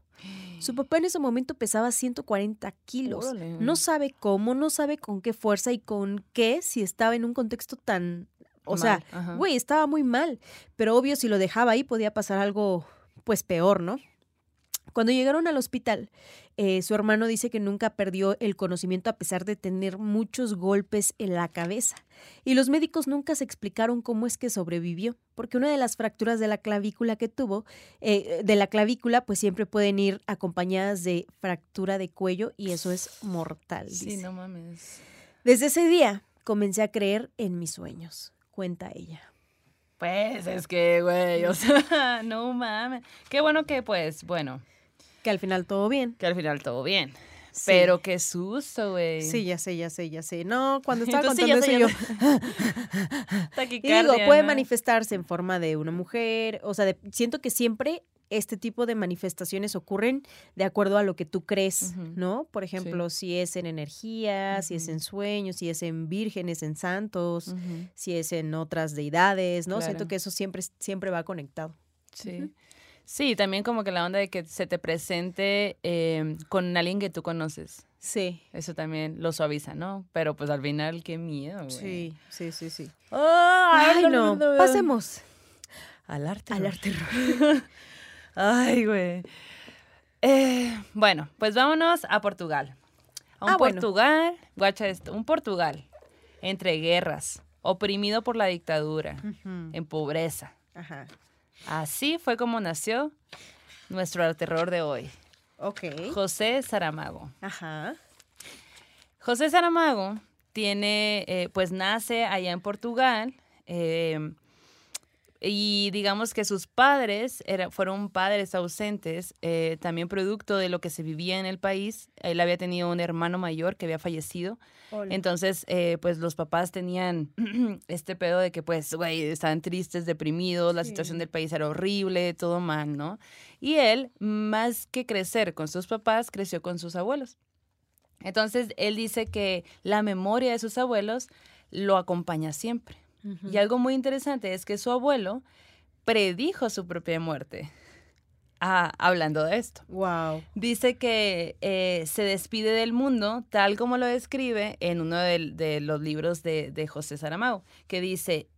Su papá en ese momento pesaba 140 kilos. Órale. No sabe cómo, no sabe con qué fuerza y con qué si estaba en un contexto tan... O sea, Mal, güey, estaba muy mal. Pero obvio, si lo dejaba ahí podía pasar algo, pues peor, ¿no? Cuando llegaron al hospital, eh, su hermano dice que nunca perdió el conocimiento a pesar de tener muchos golpes en la cabeza. Y los médicos nunca se explicaron cómo es que sobrevivió, porque una de las fracturas de la clavícula que tuvo, eh, de la clavícula, pues siempre pueden ir acompañadas de fractura de cuello y eso es mortal. Sí, dice. no mames. Desde ese día comencé a creer en mis sueños, cuenta ella. Pues es que, güey, o sea, no mames. Qué bueno que, pues, bueno, Que al final todo bien. que al final todo bien. Sí. Pero qué susto, güey. Sí, ya sé, ya sé, ya sé. No, cuando estaba Entonces, contando ya eso yo... Y digo, puede ¿no? manifestarse en forma de una mujer, o sea, de- siento que siempre este tipo de manifestaciones ocurren de acuerdo a lo que tú crees. ¿no? Por ejemplo, si es en energía, si es en sueños, si es en vírgenes, en santos, si es en otras deidades, ¿no? Siento que eso siempre, siempre va conectado. Sí. Sí, también como que la onda de que se te presente eh, con alguien que tú conoces. Sí. Eso también lo suaviza, ¿no? Pero pues al final, qué miedo, güey. Sí, sí, sí, sí. Ay, Ay, no. Pasemos Al arte. al arte. Ay, güey. Eh, bueno, pues vámonos a Portugal. A un Ah, bueno. Portugal, guacha esto, un Portugal entre guerras, oprimido por la dictadura, en pobreza. Ajá. Así fue como nació nuestro terror de hoy, Ok. José Saramago. Ajá. José Saramago tiene, eh, pues nace allá en Portugal. eh, y digamos que sus padres era, fueron padres ausentes, eh, también producto de lo que se vivía en el país. Él había tenido un hermano mayor que había fallecido. Entonces, eh, pues los papás tenían este pedo de que, pues, güey, estaban tristes, deprimidos, la situación del país era horrible, todo mal, ¿no? Y él, más que crecer con sus papás, creció con sus abuelos. Entonces, él dice que la memoria de sus abuelos lo acompaña siempre. Y algo muy interesante es que su abuelo predijo su propia muerte. Ah, hablando de esto. Wow. Dice que eh, se despide del mundo tal como lo describe en uno de, los libros de, de, José Saramago, que dice,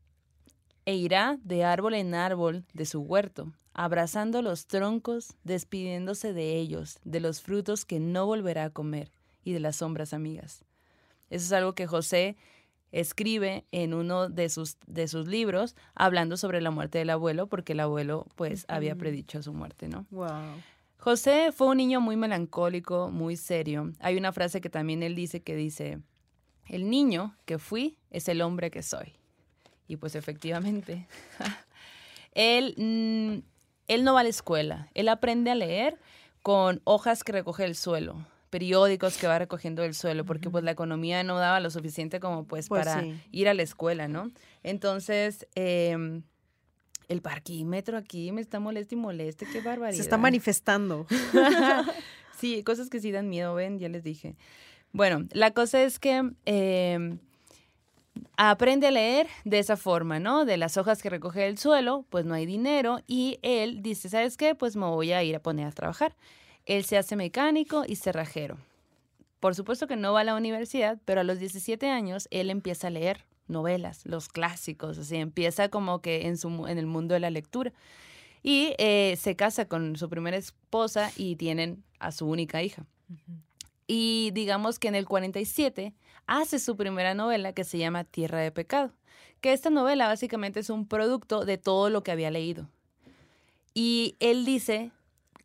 e irá de árbol en árbol de su huerto, abrazando los troncos, despidiéndose de ellos, de los frutos que no volverá a comer y de las sombras amigas. Eso es algo que José escribe en uno de sus, de sus libros hablando sobre la muerte del abuelo, porque el abuelo pues había predicho su muerte, ¿no? Wow. José fue un niño muy melancólico, muy serio. Hay una frase que también él dice que dice, el niño que fui es el hombre que soy. Y pues efectivamente, él, mm, él no va a la escuela, él aprende a leer con hojas que recoge el suelo periódicos que va recogiendo del suelo, porque pues la economía no daba lo suficiente como pues, pues para ir a la escuela, ¿no? Entonces, em, el parquímetro aquí me está molesto y moleste, qué barbaridad. Se está manifestando. sí, cosas que sí dan miedo, ven, ya les dije. Bueno, la cosa es que em, aprende a leer de esa forma, ¿no? De las hojas que recoge del suelo, pues no hay dinero y él dice, ¿sabes qué? Pues me voy a ir a poner a trabajar. Él se hace mecánico y cerrajero. Por supuesto que no va a la universidad, pero a los 17 años él empieza a leer novelas, los clásicos, así empieza como que en, su, en el mundo de la lectura. Y eh, se casa con su primera esposa y tienen a su única hija. Y digamos que en el 47 hace su primera novela que se llama Tierra de Pecado, que esta novela básicamente es un producto de todo lo que había leído. Y él dice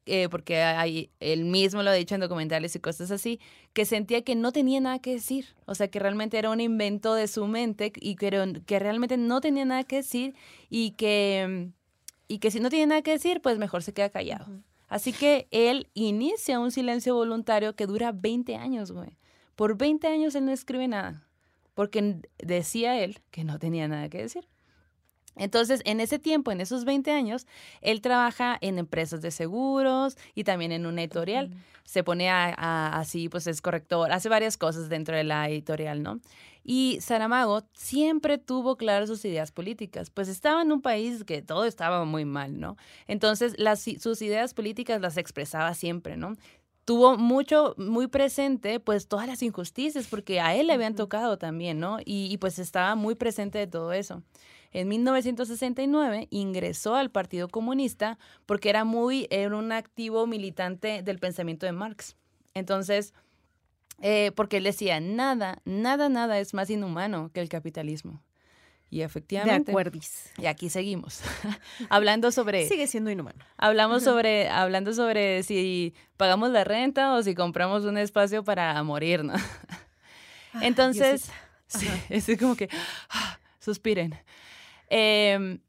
eh, porque hay, él mismo lo ha dicho en documentales y cosas así, que sentía que no tenía nada que decir, o sea, que realmente era un invento de su mente y que, que realmente no tenía nada que decir y que, y que si no tiene nada que decir, pues mejor se queda callado. Así que él inicia un silencio voluntario que dura 20 años, güey. Por 20 años él no escribe nada, porque decía él que no tenía nada que decir. Entonces, en ese tiempo, en esos 20 años, él trabaja en empresas de seguros y también en una editorial. Se pone a, así, pues es corrector, hace varias cosas dentro de la editorial, ¿no? Y Saramago siempre tuvo claras sus ideas políticas, pues estaba en un país que todo estaba muy mal, ¿no? Entonces, las, sus ideas políticas las expresaba siempre, ¿no? tuvo mucho, muy presente, pues todas las injusticias, porque a él le habían tocado también, ¿no? Y, y, pues estaba muy presente de todo eso. En 1969 ingresó al Partido Comunista porque era muy, era un activo militante del pensamiento de Marx. Entonces, eh, porque él decía, nada, nada, nada es más inhumano que el capitalismo. Y efectivamente. De acuerdis. Y aquí seguimos. hablando sobre. Sigue siendo inhumano. Hablamos sobre, hablando sobre si pagamos la renta o si compramos un espacio para morir, ¿no? Entonces, sí, es como que ah, suspiren. Em,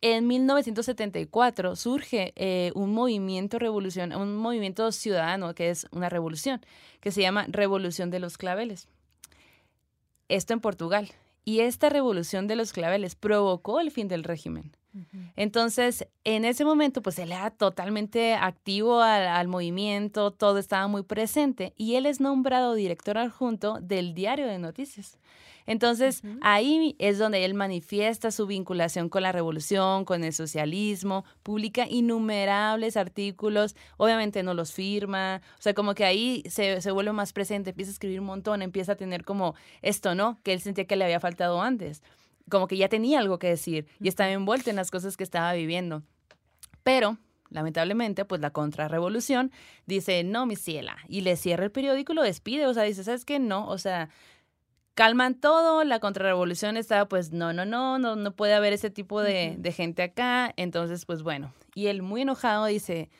en 1974 surge eh, un movimiento revolución, un movimiento ciudadano que es una revolución, que se llama Revolución de los Claveles. Esto en Portugal. Y esta revolución de los claveles provocó el fin del régimen. Entonces, en ese momento, pues él era totalmente activo al, al, movimiento, todo estaba muy presente y él es nombrado director adjunto del diario de noticias. Entonces, ahí es donde él manifiesta su vinculación con la revolución, con el socialismo, publica innumerables artículos, obviamente no los firma, o sea, como que ahí se, se vuelve más presente, empieza a escribir un montón, empieza a tener como esto, ¿no? Que él sentía que le había faltado antes, como que ya tenía algo que decir y estaba envuelto en las cosas que estaba viviendo. Pero lamentablemente, pues la contrarrevolución dice, no, mi ciela, y le cierra el periódico y lo despide, o sea, dice, ¿sabes qué? No, o sea, calman todo, la contrarrevolución está, pues no, no, no, no, no puede haber ese tipo de, gente acá, entonces pues bueno, y él muy enojado dice,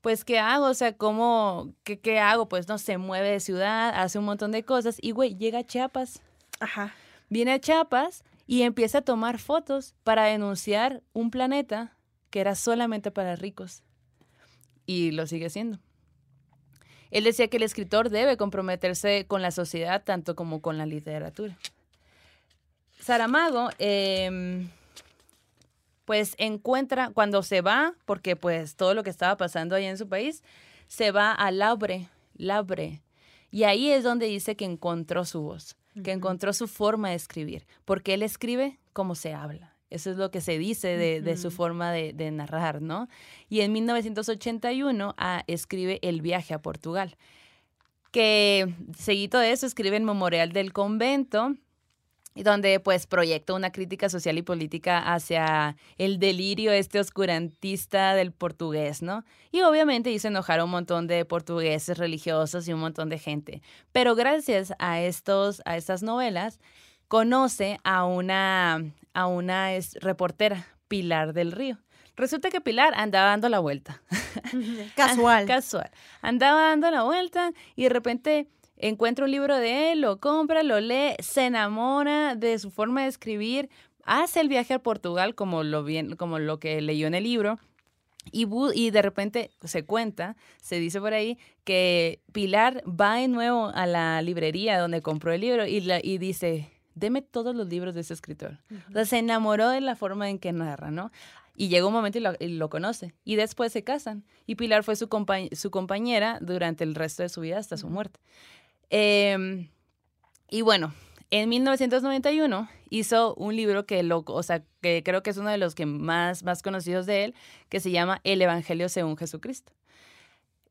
pues ¿qué hago? O sea, ¿cómo, qué, qué hago? Pues no, se mueve de ciudad, hace un montón de cosas y güey, llega a Chiapas. Ajá. Viene a Chiapas y empieza a tomar fotos para denunciar un planeta que era solamente para ricos. Y lo sigue siendo. Él decía que el escritor debe comprometerse con la sociedad tanto como con la literatura. Saramago, em, pues encuentra, cuando se va, porque pues todo lo que estaba pasando ahí en su país, se va a Labre, Labre. Y ahí es donde dice que encontró su voz, que encontró su forma de escribir, porque él escribe como se habla. Eso es lo que se dice de, su forma de, narrar, ¿no? Y en 1981 ah, escribe El viaje a Portugal, que seguido de eso escribe el Memorial del Convento, donde pues proyecta una crítica social y política hacia el delirio este oscurantista del portugués, ¿no? Y obviamente hizo enojar a un montón de portugueses religiosos y un montón de gente. Pero gracias a, estos, a estas novelas, conoce a una, a una reportera, Pilar del Río. Resulta que Pilar andaba dando la vuelta. Casual. Casual. Andaba dando la vuelta y de repente encuentra un libro de él, lo compra, lo lee, se enamora de su forma de escribir, hace el viaje a Portugal como lo, bien, como lo que leyó en el libro. Y, y de repente se cuenta, se dice por ahí, que Pilar va de nuevo a la librería donde compró el libro y, la, y dice, deme todos los libros de ese escritor. O sea, se enamoró de la forma en que narra, ¿no? Y llega un momento y lo, conoce. Y después se casan. Y Pilar fue su, su, compañera durante el resto de su vida hasta su muerte. Em, y bueno, en 1991 hizo un libro que, lo, o sea, que creo que es uno de los que más, más conocidos de él, que se llama El Evangelio según Jesucristo.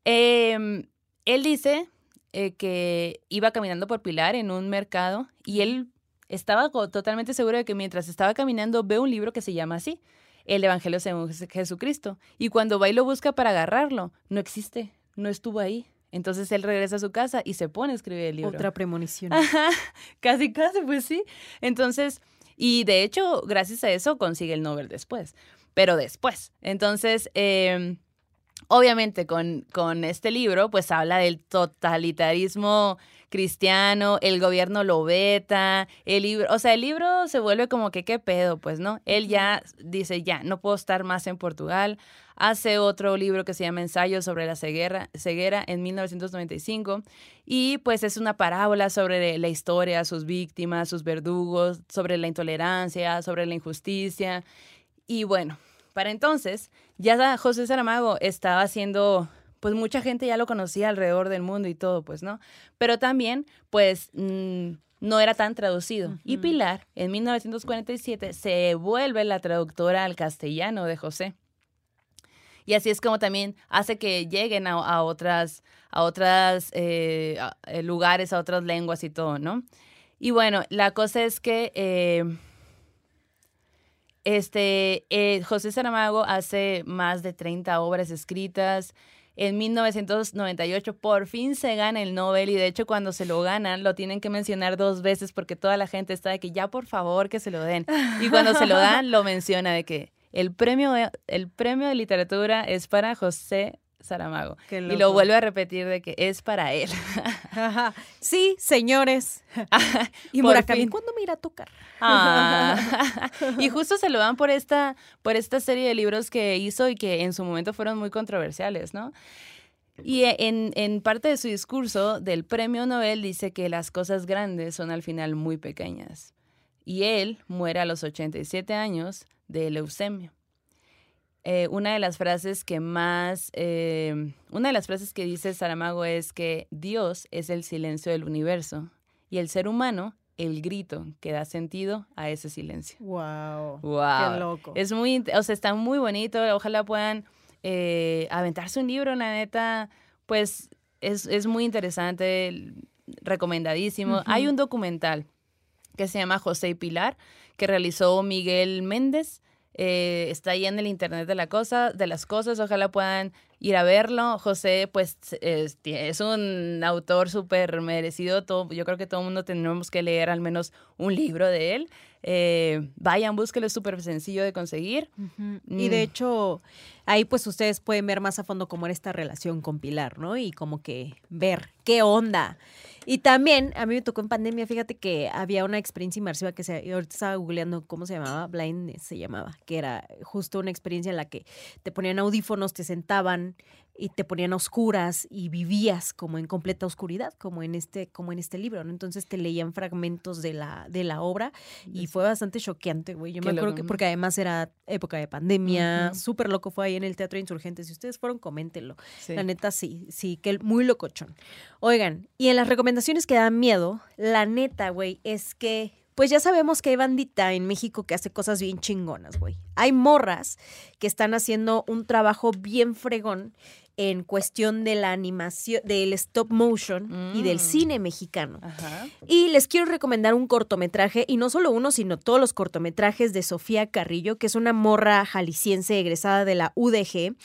Em, él dice eh, que iba caminando por Pilar en un mercado y él estaba totalmente seguro de que mientras estaba caminando ve un libro que se llama así, El Evangelio según Jesucristo. Y cuando va y lo busca para agarrarlo, no existe, no estuvo ahí. Entonces él regresa a su casa y se pone a escribir el libro. Otra premonición. Ajá, casi, casi, pues sí. Entonces, y de hecho, gracias a eso consigue el Nobel después, pero después. Entonces, eh, obviamente con, con este libro, pues habla del totalitarismo cristiano, el gobierno lo veta, el libro, o sea, el libro se vuelve como que qué pedo, pues, ¿no? Él ya dice, ya, no puedo estar más en Portugal, hace otro libro que se llama Ensayo sobre la ceguera, ceguera en 1995 y pues es una parábola sobre la historia, sus víctimas, sus verdugos, sobre la intolerancia, sobre la injusticia y bueno, para entonces ya José Saramago estaba haciendo pues mucha gente ya lo conocía alrededor del mundo y todo, pues, ¿no? Pero también, pues, mm, no era tan traducido. Y Pilar, en 1947, se vuelve la traductora al castellano de José. Y así es como también hace que lleguen a, otras, a otras eh, eh, lugares, a otras lenguas y todo, ¿no? Y bueno, la cosa es que eh, este, José Saramago hace más de 30 obras escritas, en 1998 por fin se gana el Nobel y de hecho cuando se lo ganan lo tienen que mencionar dos veces porque toda la gente está de que ya por favor que se lo den. Y cuando se lo dan lo menciona de que el premio, el premio de literatura es para José Saramago. Y lo vuelve a repetir de que es para él. sí, señores. y Murakami, ¿cuándo me irá a tocar? Ah. y justo se lo dan por esta, por esta serie de libros que hizo y que en su momento fueron muy controversiales, ¿no? Y en, en parte de su discurso del premio Nobel dice que las cosas grandes son al final muy pequeñas. Y él muere a los 87 años de leucemia. Eh, una de las frases que más, eh, una de las frases que dice Saramago es que Dios es el silencio del universo y el ser humano el grito que da sentido a ese silencio. Wow. Wow. Qué loco. Es muy, o sea, está muy bonito. Ojalá puedan eh, aventarse un libro, la neta, pues es, es muy interesante, recomendadísimo. Hay un documental que se llama José y Pilar, que realizó Miguel Méndez. Eh, está ahí en el internet de la cosa, de las cosas, ojalá puedan ir a verlo. José, pues, es, es un autor súper merecido. Todo, yo creo que todo el mundo tenemos que leer al menos un libro de él. Eh, vayan, búsquelo, es súper sencillo de conseguir. Y de mm. hecho, ahí pues ustedes pueden ver más a fondo cómo era esta relación con Pilar, ¿no? Y como que ver qué onda. Y también, a mí me tocó en pandemia, fíjate que había una experiencia inmersiva que se, ahorita estaba googleando cómo se llamaba, Blindness se llamaba, que era justo una experiencia en la que te ponían audífonos, te sentaban y te ponían a oscuras y vivías como en completa oscuridad, como en este, como en este libro, ¿no? Entonces te leían fragmentos de la, de la obra y fue bastante choqueante, güey. Yo me acuerdo que, porque además era época de pandemia, súper loco fue ahí en el Teatro Insurgente. Si ustedes fueron, coméntenlo. La neta, sí, sí, que muy locochón. Oigan, y en las recomendaciones que dan miedo, la neta, güey, es que pues ya sabemos que hay bandita en México que hace cosas bien chingonas, güey. Hay morras que están haciendo un trabajo bien fregón en cuestión de la animación, del stop motion y del mm. cine mexicano. Y les quiero recomendar un cortometraje, y no solo uno, sino todos los cortometrajes de Sofía Carrillo, que es una morra jalisciense egresada de la UDG.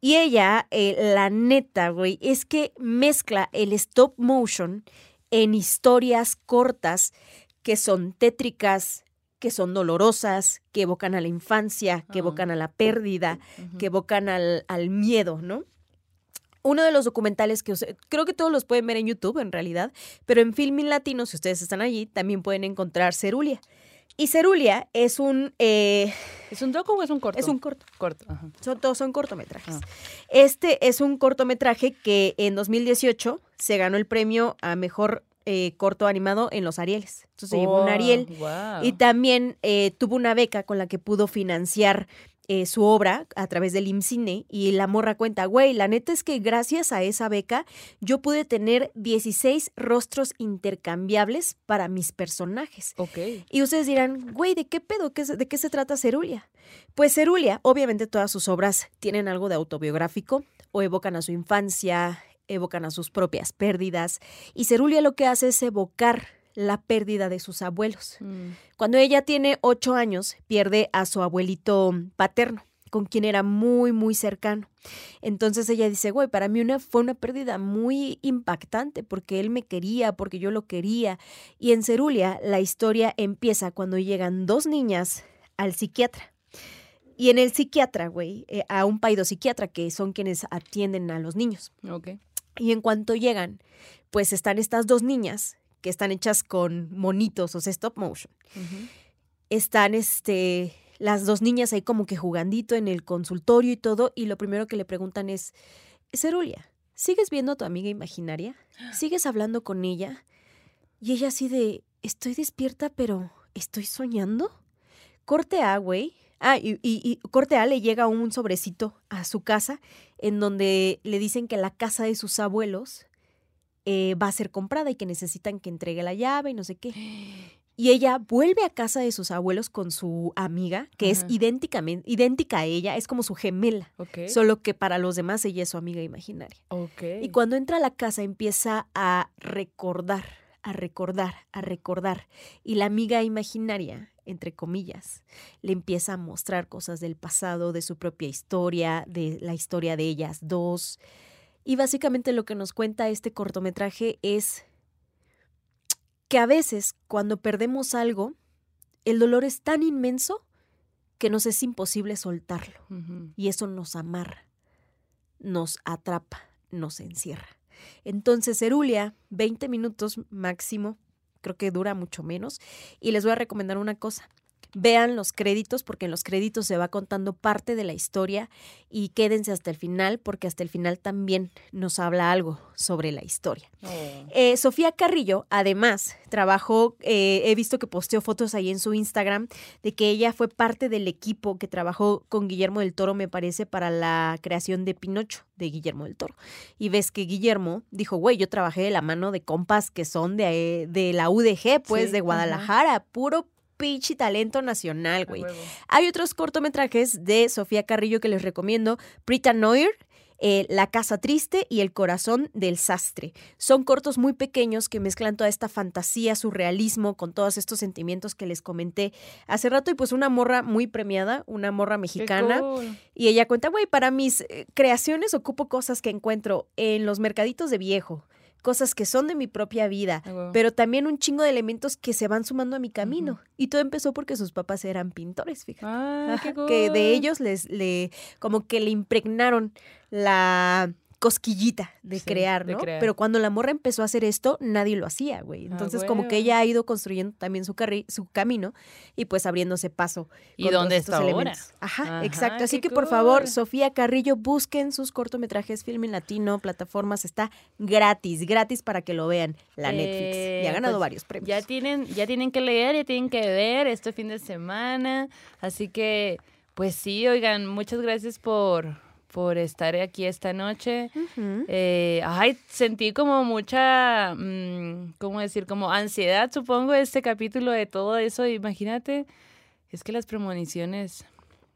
Y ella, eh, la neta, güey, es que mezcla el stop motion en historias cortas que son tétricas, que son dolorosas, que evocan a la infancia, que ah. evocan a la pérdida, que evocan al, al miedo, ¿no? Uno de los documentales que creo que todos los pueden ver en YouTube en realidad, pero en Filmin Latino, si ustedes están allí, también pueden encontrar Cerulia. Y Cerulia es un... Eh, ¿Es un docu o es un corto? Es un corto. Corto, Son, todos son cortometrajes. Ah. Este es un cortometraje que en 2018 se ganó el premio a mejor eh, corto animado en los Arieles. Entonces se llevó un Ariel. Y también eh, tuvo una beca con la que pudo financiar eh, su obra a través del IMCINE y la morra cuenta, güey, la neta es que gracias a esa beca yo pude tener 16 rostros intercambiables para mis personajes. Ok. Y ustedes dirán, güey, ¿de qué pedo? ¿De qué se trata Cerulia? Pues Cerulia, obviamente todas sus obras tienen algo de autobiográfico o evocan a su infancia, evocan a sus propias pérdidas y Cerulia lo que hace es evocar la pérdida de sus abuelos. Mm. Cuando ella tiene ocho años, pierde a su abuelito paterno, con quien era muy, muy cercano. Entonces ella dice, güey, para mí una, fue una pérdida muy impactante porque él me quería, porque yo lo quería. Y en Cerulia la historia empieza cuando llegan dos niñas al psiquiatra. Y en el psiquiatra, güey, eh, a un psiquiatra que son quienes atienden a los niños. Okay. Y en cuanto llegan, pues están estas dos niñas que están hechas con monitos, o sea, stop motion. Están este, las dos niñas ahí como que jugandito en el consultorio y todo, y lo primero que le preguntan es, Cerulia, ¿sigues viendo a tu amiga imaginaria? ¿Sigues hablando con ella? Y ella así de, estoy despierta, pero ¿estoy soñando? Corte A, güey. Ah, y, y, corte A le llega un sobrecito a su casa en donde le dicen que la casa de sus abuelos eh, va a ser comprada y que necesitan que entregue la llave y no sé qué. Y ella vuelve a casa de sus abuelos con su amiga, que es idénticamente, idéntica a ella, es como su gemela. Solo que para los demás ella es su amiga imaginaria. Y cuando entra a la casa empieza a recordar, a recordar, a recordar. Y la amiga imaginaria, entre comillas, le empieza a mostrar cosas del pasado, de su propia historia, de la historia de ellas dos. Y básicamente lo que nos cuenta este cortometraje es que a veces cuando perdemos algo, el dolor es tan inmenso que nos es imposible soltarlo. Y eso nos amarra, nos atrapa, nos encierra. Entonces, Cerulia, 20 minutos máximo, creo que dura mucho menos. Y les voy a recomendar una cosa vean los créditos porque en los créditos se va contando parte de la historia y quédense hasta el final porque hasta el final también nos habla algo sobre la historia. Oh. Eh, Sofía Carrillo, además, trabajó, eh, he visto que posteó fotos ahí en su Instagram de que ella fue parte del equipo que trabajó con Guillermo del Toro, me parece, para la creación de Pinocho de Guillermo del Toro. Y ves que Guillermo dijo, güey, yo trabajé de la mano de compas que son de, de la UDG, pues, de Guadalajara, puro pinche talento nacional, güey. Hay otros cortometrajes de Sofía Carrillo que les recomiendo. Prita Noir. Eh, la Casa Triste y El Corazón del Sastre. Son cortos muy pequeños que mezclan toda esta fantasía, surrealismo, con todos estos sentimientos que les comenté hace rato. Y pues una morra muy premiada, una morra mexicana. Y ella cuenta, güey, para mis eh, creaciones ocupo cosas que encuentro en los mercaditos de viejo, cosas que son de mi propia vida, pero también un chingo de elementos que se van sumando a mi camino. Y todo empezó porque sus papás eran pintores, fíjate. Ah, que de ellos les le como que le impregnaron la cosquillita de Sí, crear, de ¿no? crear. Pero cuando la morra empezó a hacer esto, nadie lo hacía, güey. Ah, Entonces, como que ella ha ido construyendo también su, su camino y pues abriéndose paso. ¿Y con dónde todos estos está ahora? elementos. Ajá, Ajá, exacto. Así que por favor. Sofía Carrillo, busquen sus cortometrajes Filmin Latino, plataformas, está gratis, gratis para que lo vean, la Netflix. Y Eh, ha ganado pues, varios premios. Ya tienen, ya tienen que leer, ya tienen que ver este fin de semana. Así que, pues sí, oigan, muchas gracias por, por estar aquí esta noche. Eh, ay, sentí como mucha, mm, ¿cómo decir? Como ansiedad, supongo, este capítulo de todo eso. Imagínate, es que las premoniciones,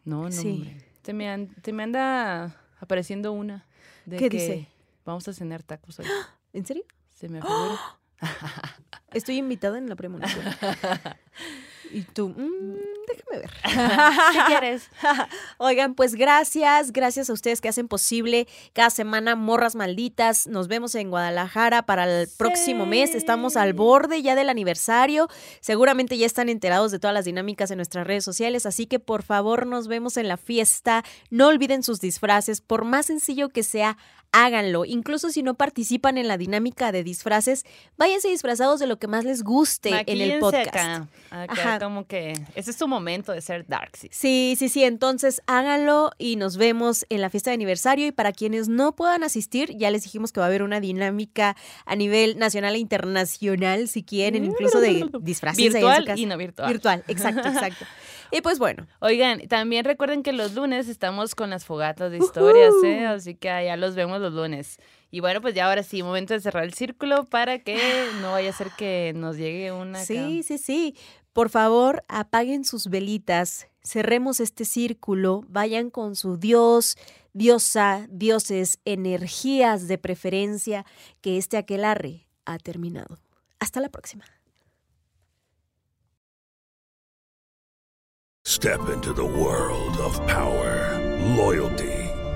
no, no, Sí. hombre. Te me, an- te me anda apareciendo una. De ¿Qué que dice? Vamos a cenar tacos hoy. ¿En serio? Se me figura. Estoy invitada en la premonición. y tú, mm, déjame ver. ¿Qué quieres? Oigan, pues gracias, gracias a ustedes que hacen posible cada semana Morras Malditas. Nos vemos en Guadalajara para el próximo mes. Estamos al borde ya del aniversario. Seguramente ya están enterados de todas las dinámicas en nuestras redes sociales, así que por favor nos vemos en la fiesta. No olviden sus disfraces, por más sencillo que sea. Háganlo. Incluso si no participan en la dinámica de disfraces, váyanse disfrazados de lo que más les guste en el podcast. Acá, acá Ajá. como que ese es tu momento de ser Darkseid. Sí, sí, sí. Entonces háganlo y nos vemos en la fiesta de aniversario. Y para quienes no puedan asistir, ya les dijimos que va a haber una dinámica a nivel nacional e internacional, si quieren, incluso de disfraces Virtual y no virtual. Virtual, exacto, exacto. Y pues bueno, Oigan, también recuerden que los lunes estamos con las fogatas de historias, ¿eh? Así que ya los vemos los lunes. Y bueno, pues ya ahora sí, momento de cerrar el círculo para que no vaya a ser que nos llegue una... acá. sí, sí, sí. Por favor, apaguen sus velitas, cerremos este círculo, vayan con su Dios, diosa, dioses, energías de preferencia, que este aquelarre ha terminado. Hasta la próxima. Step into the world of power, loyalty,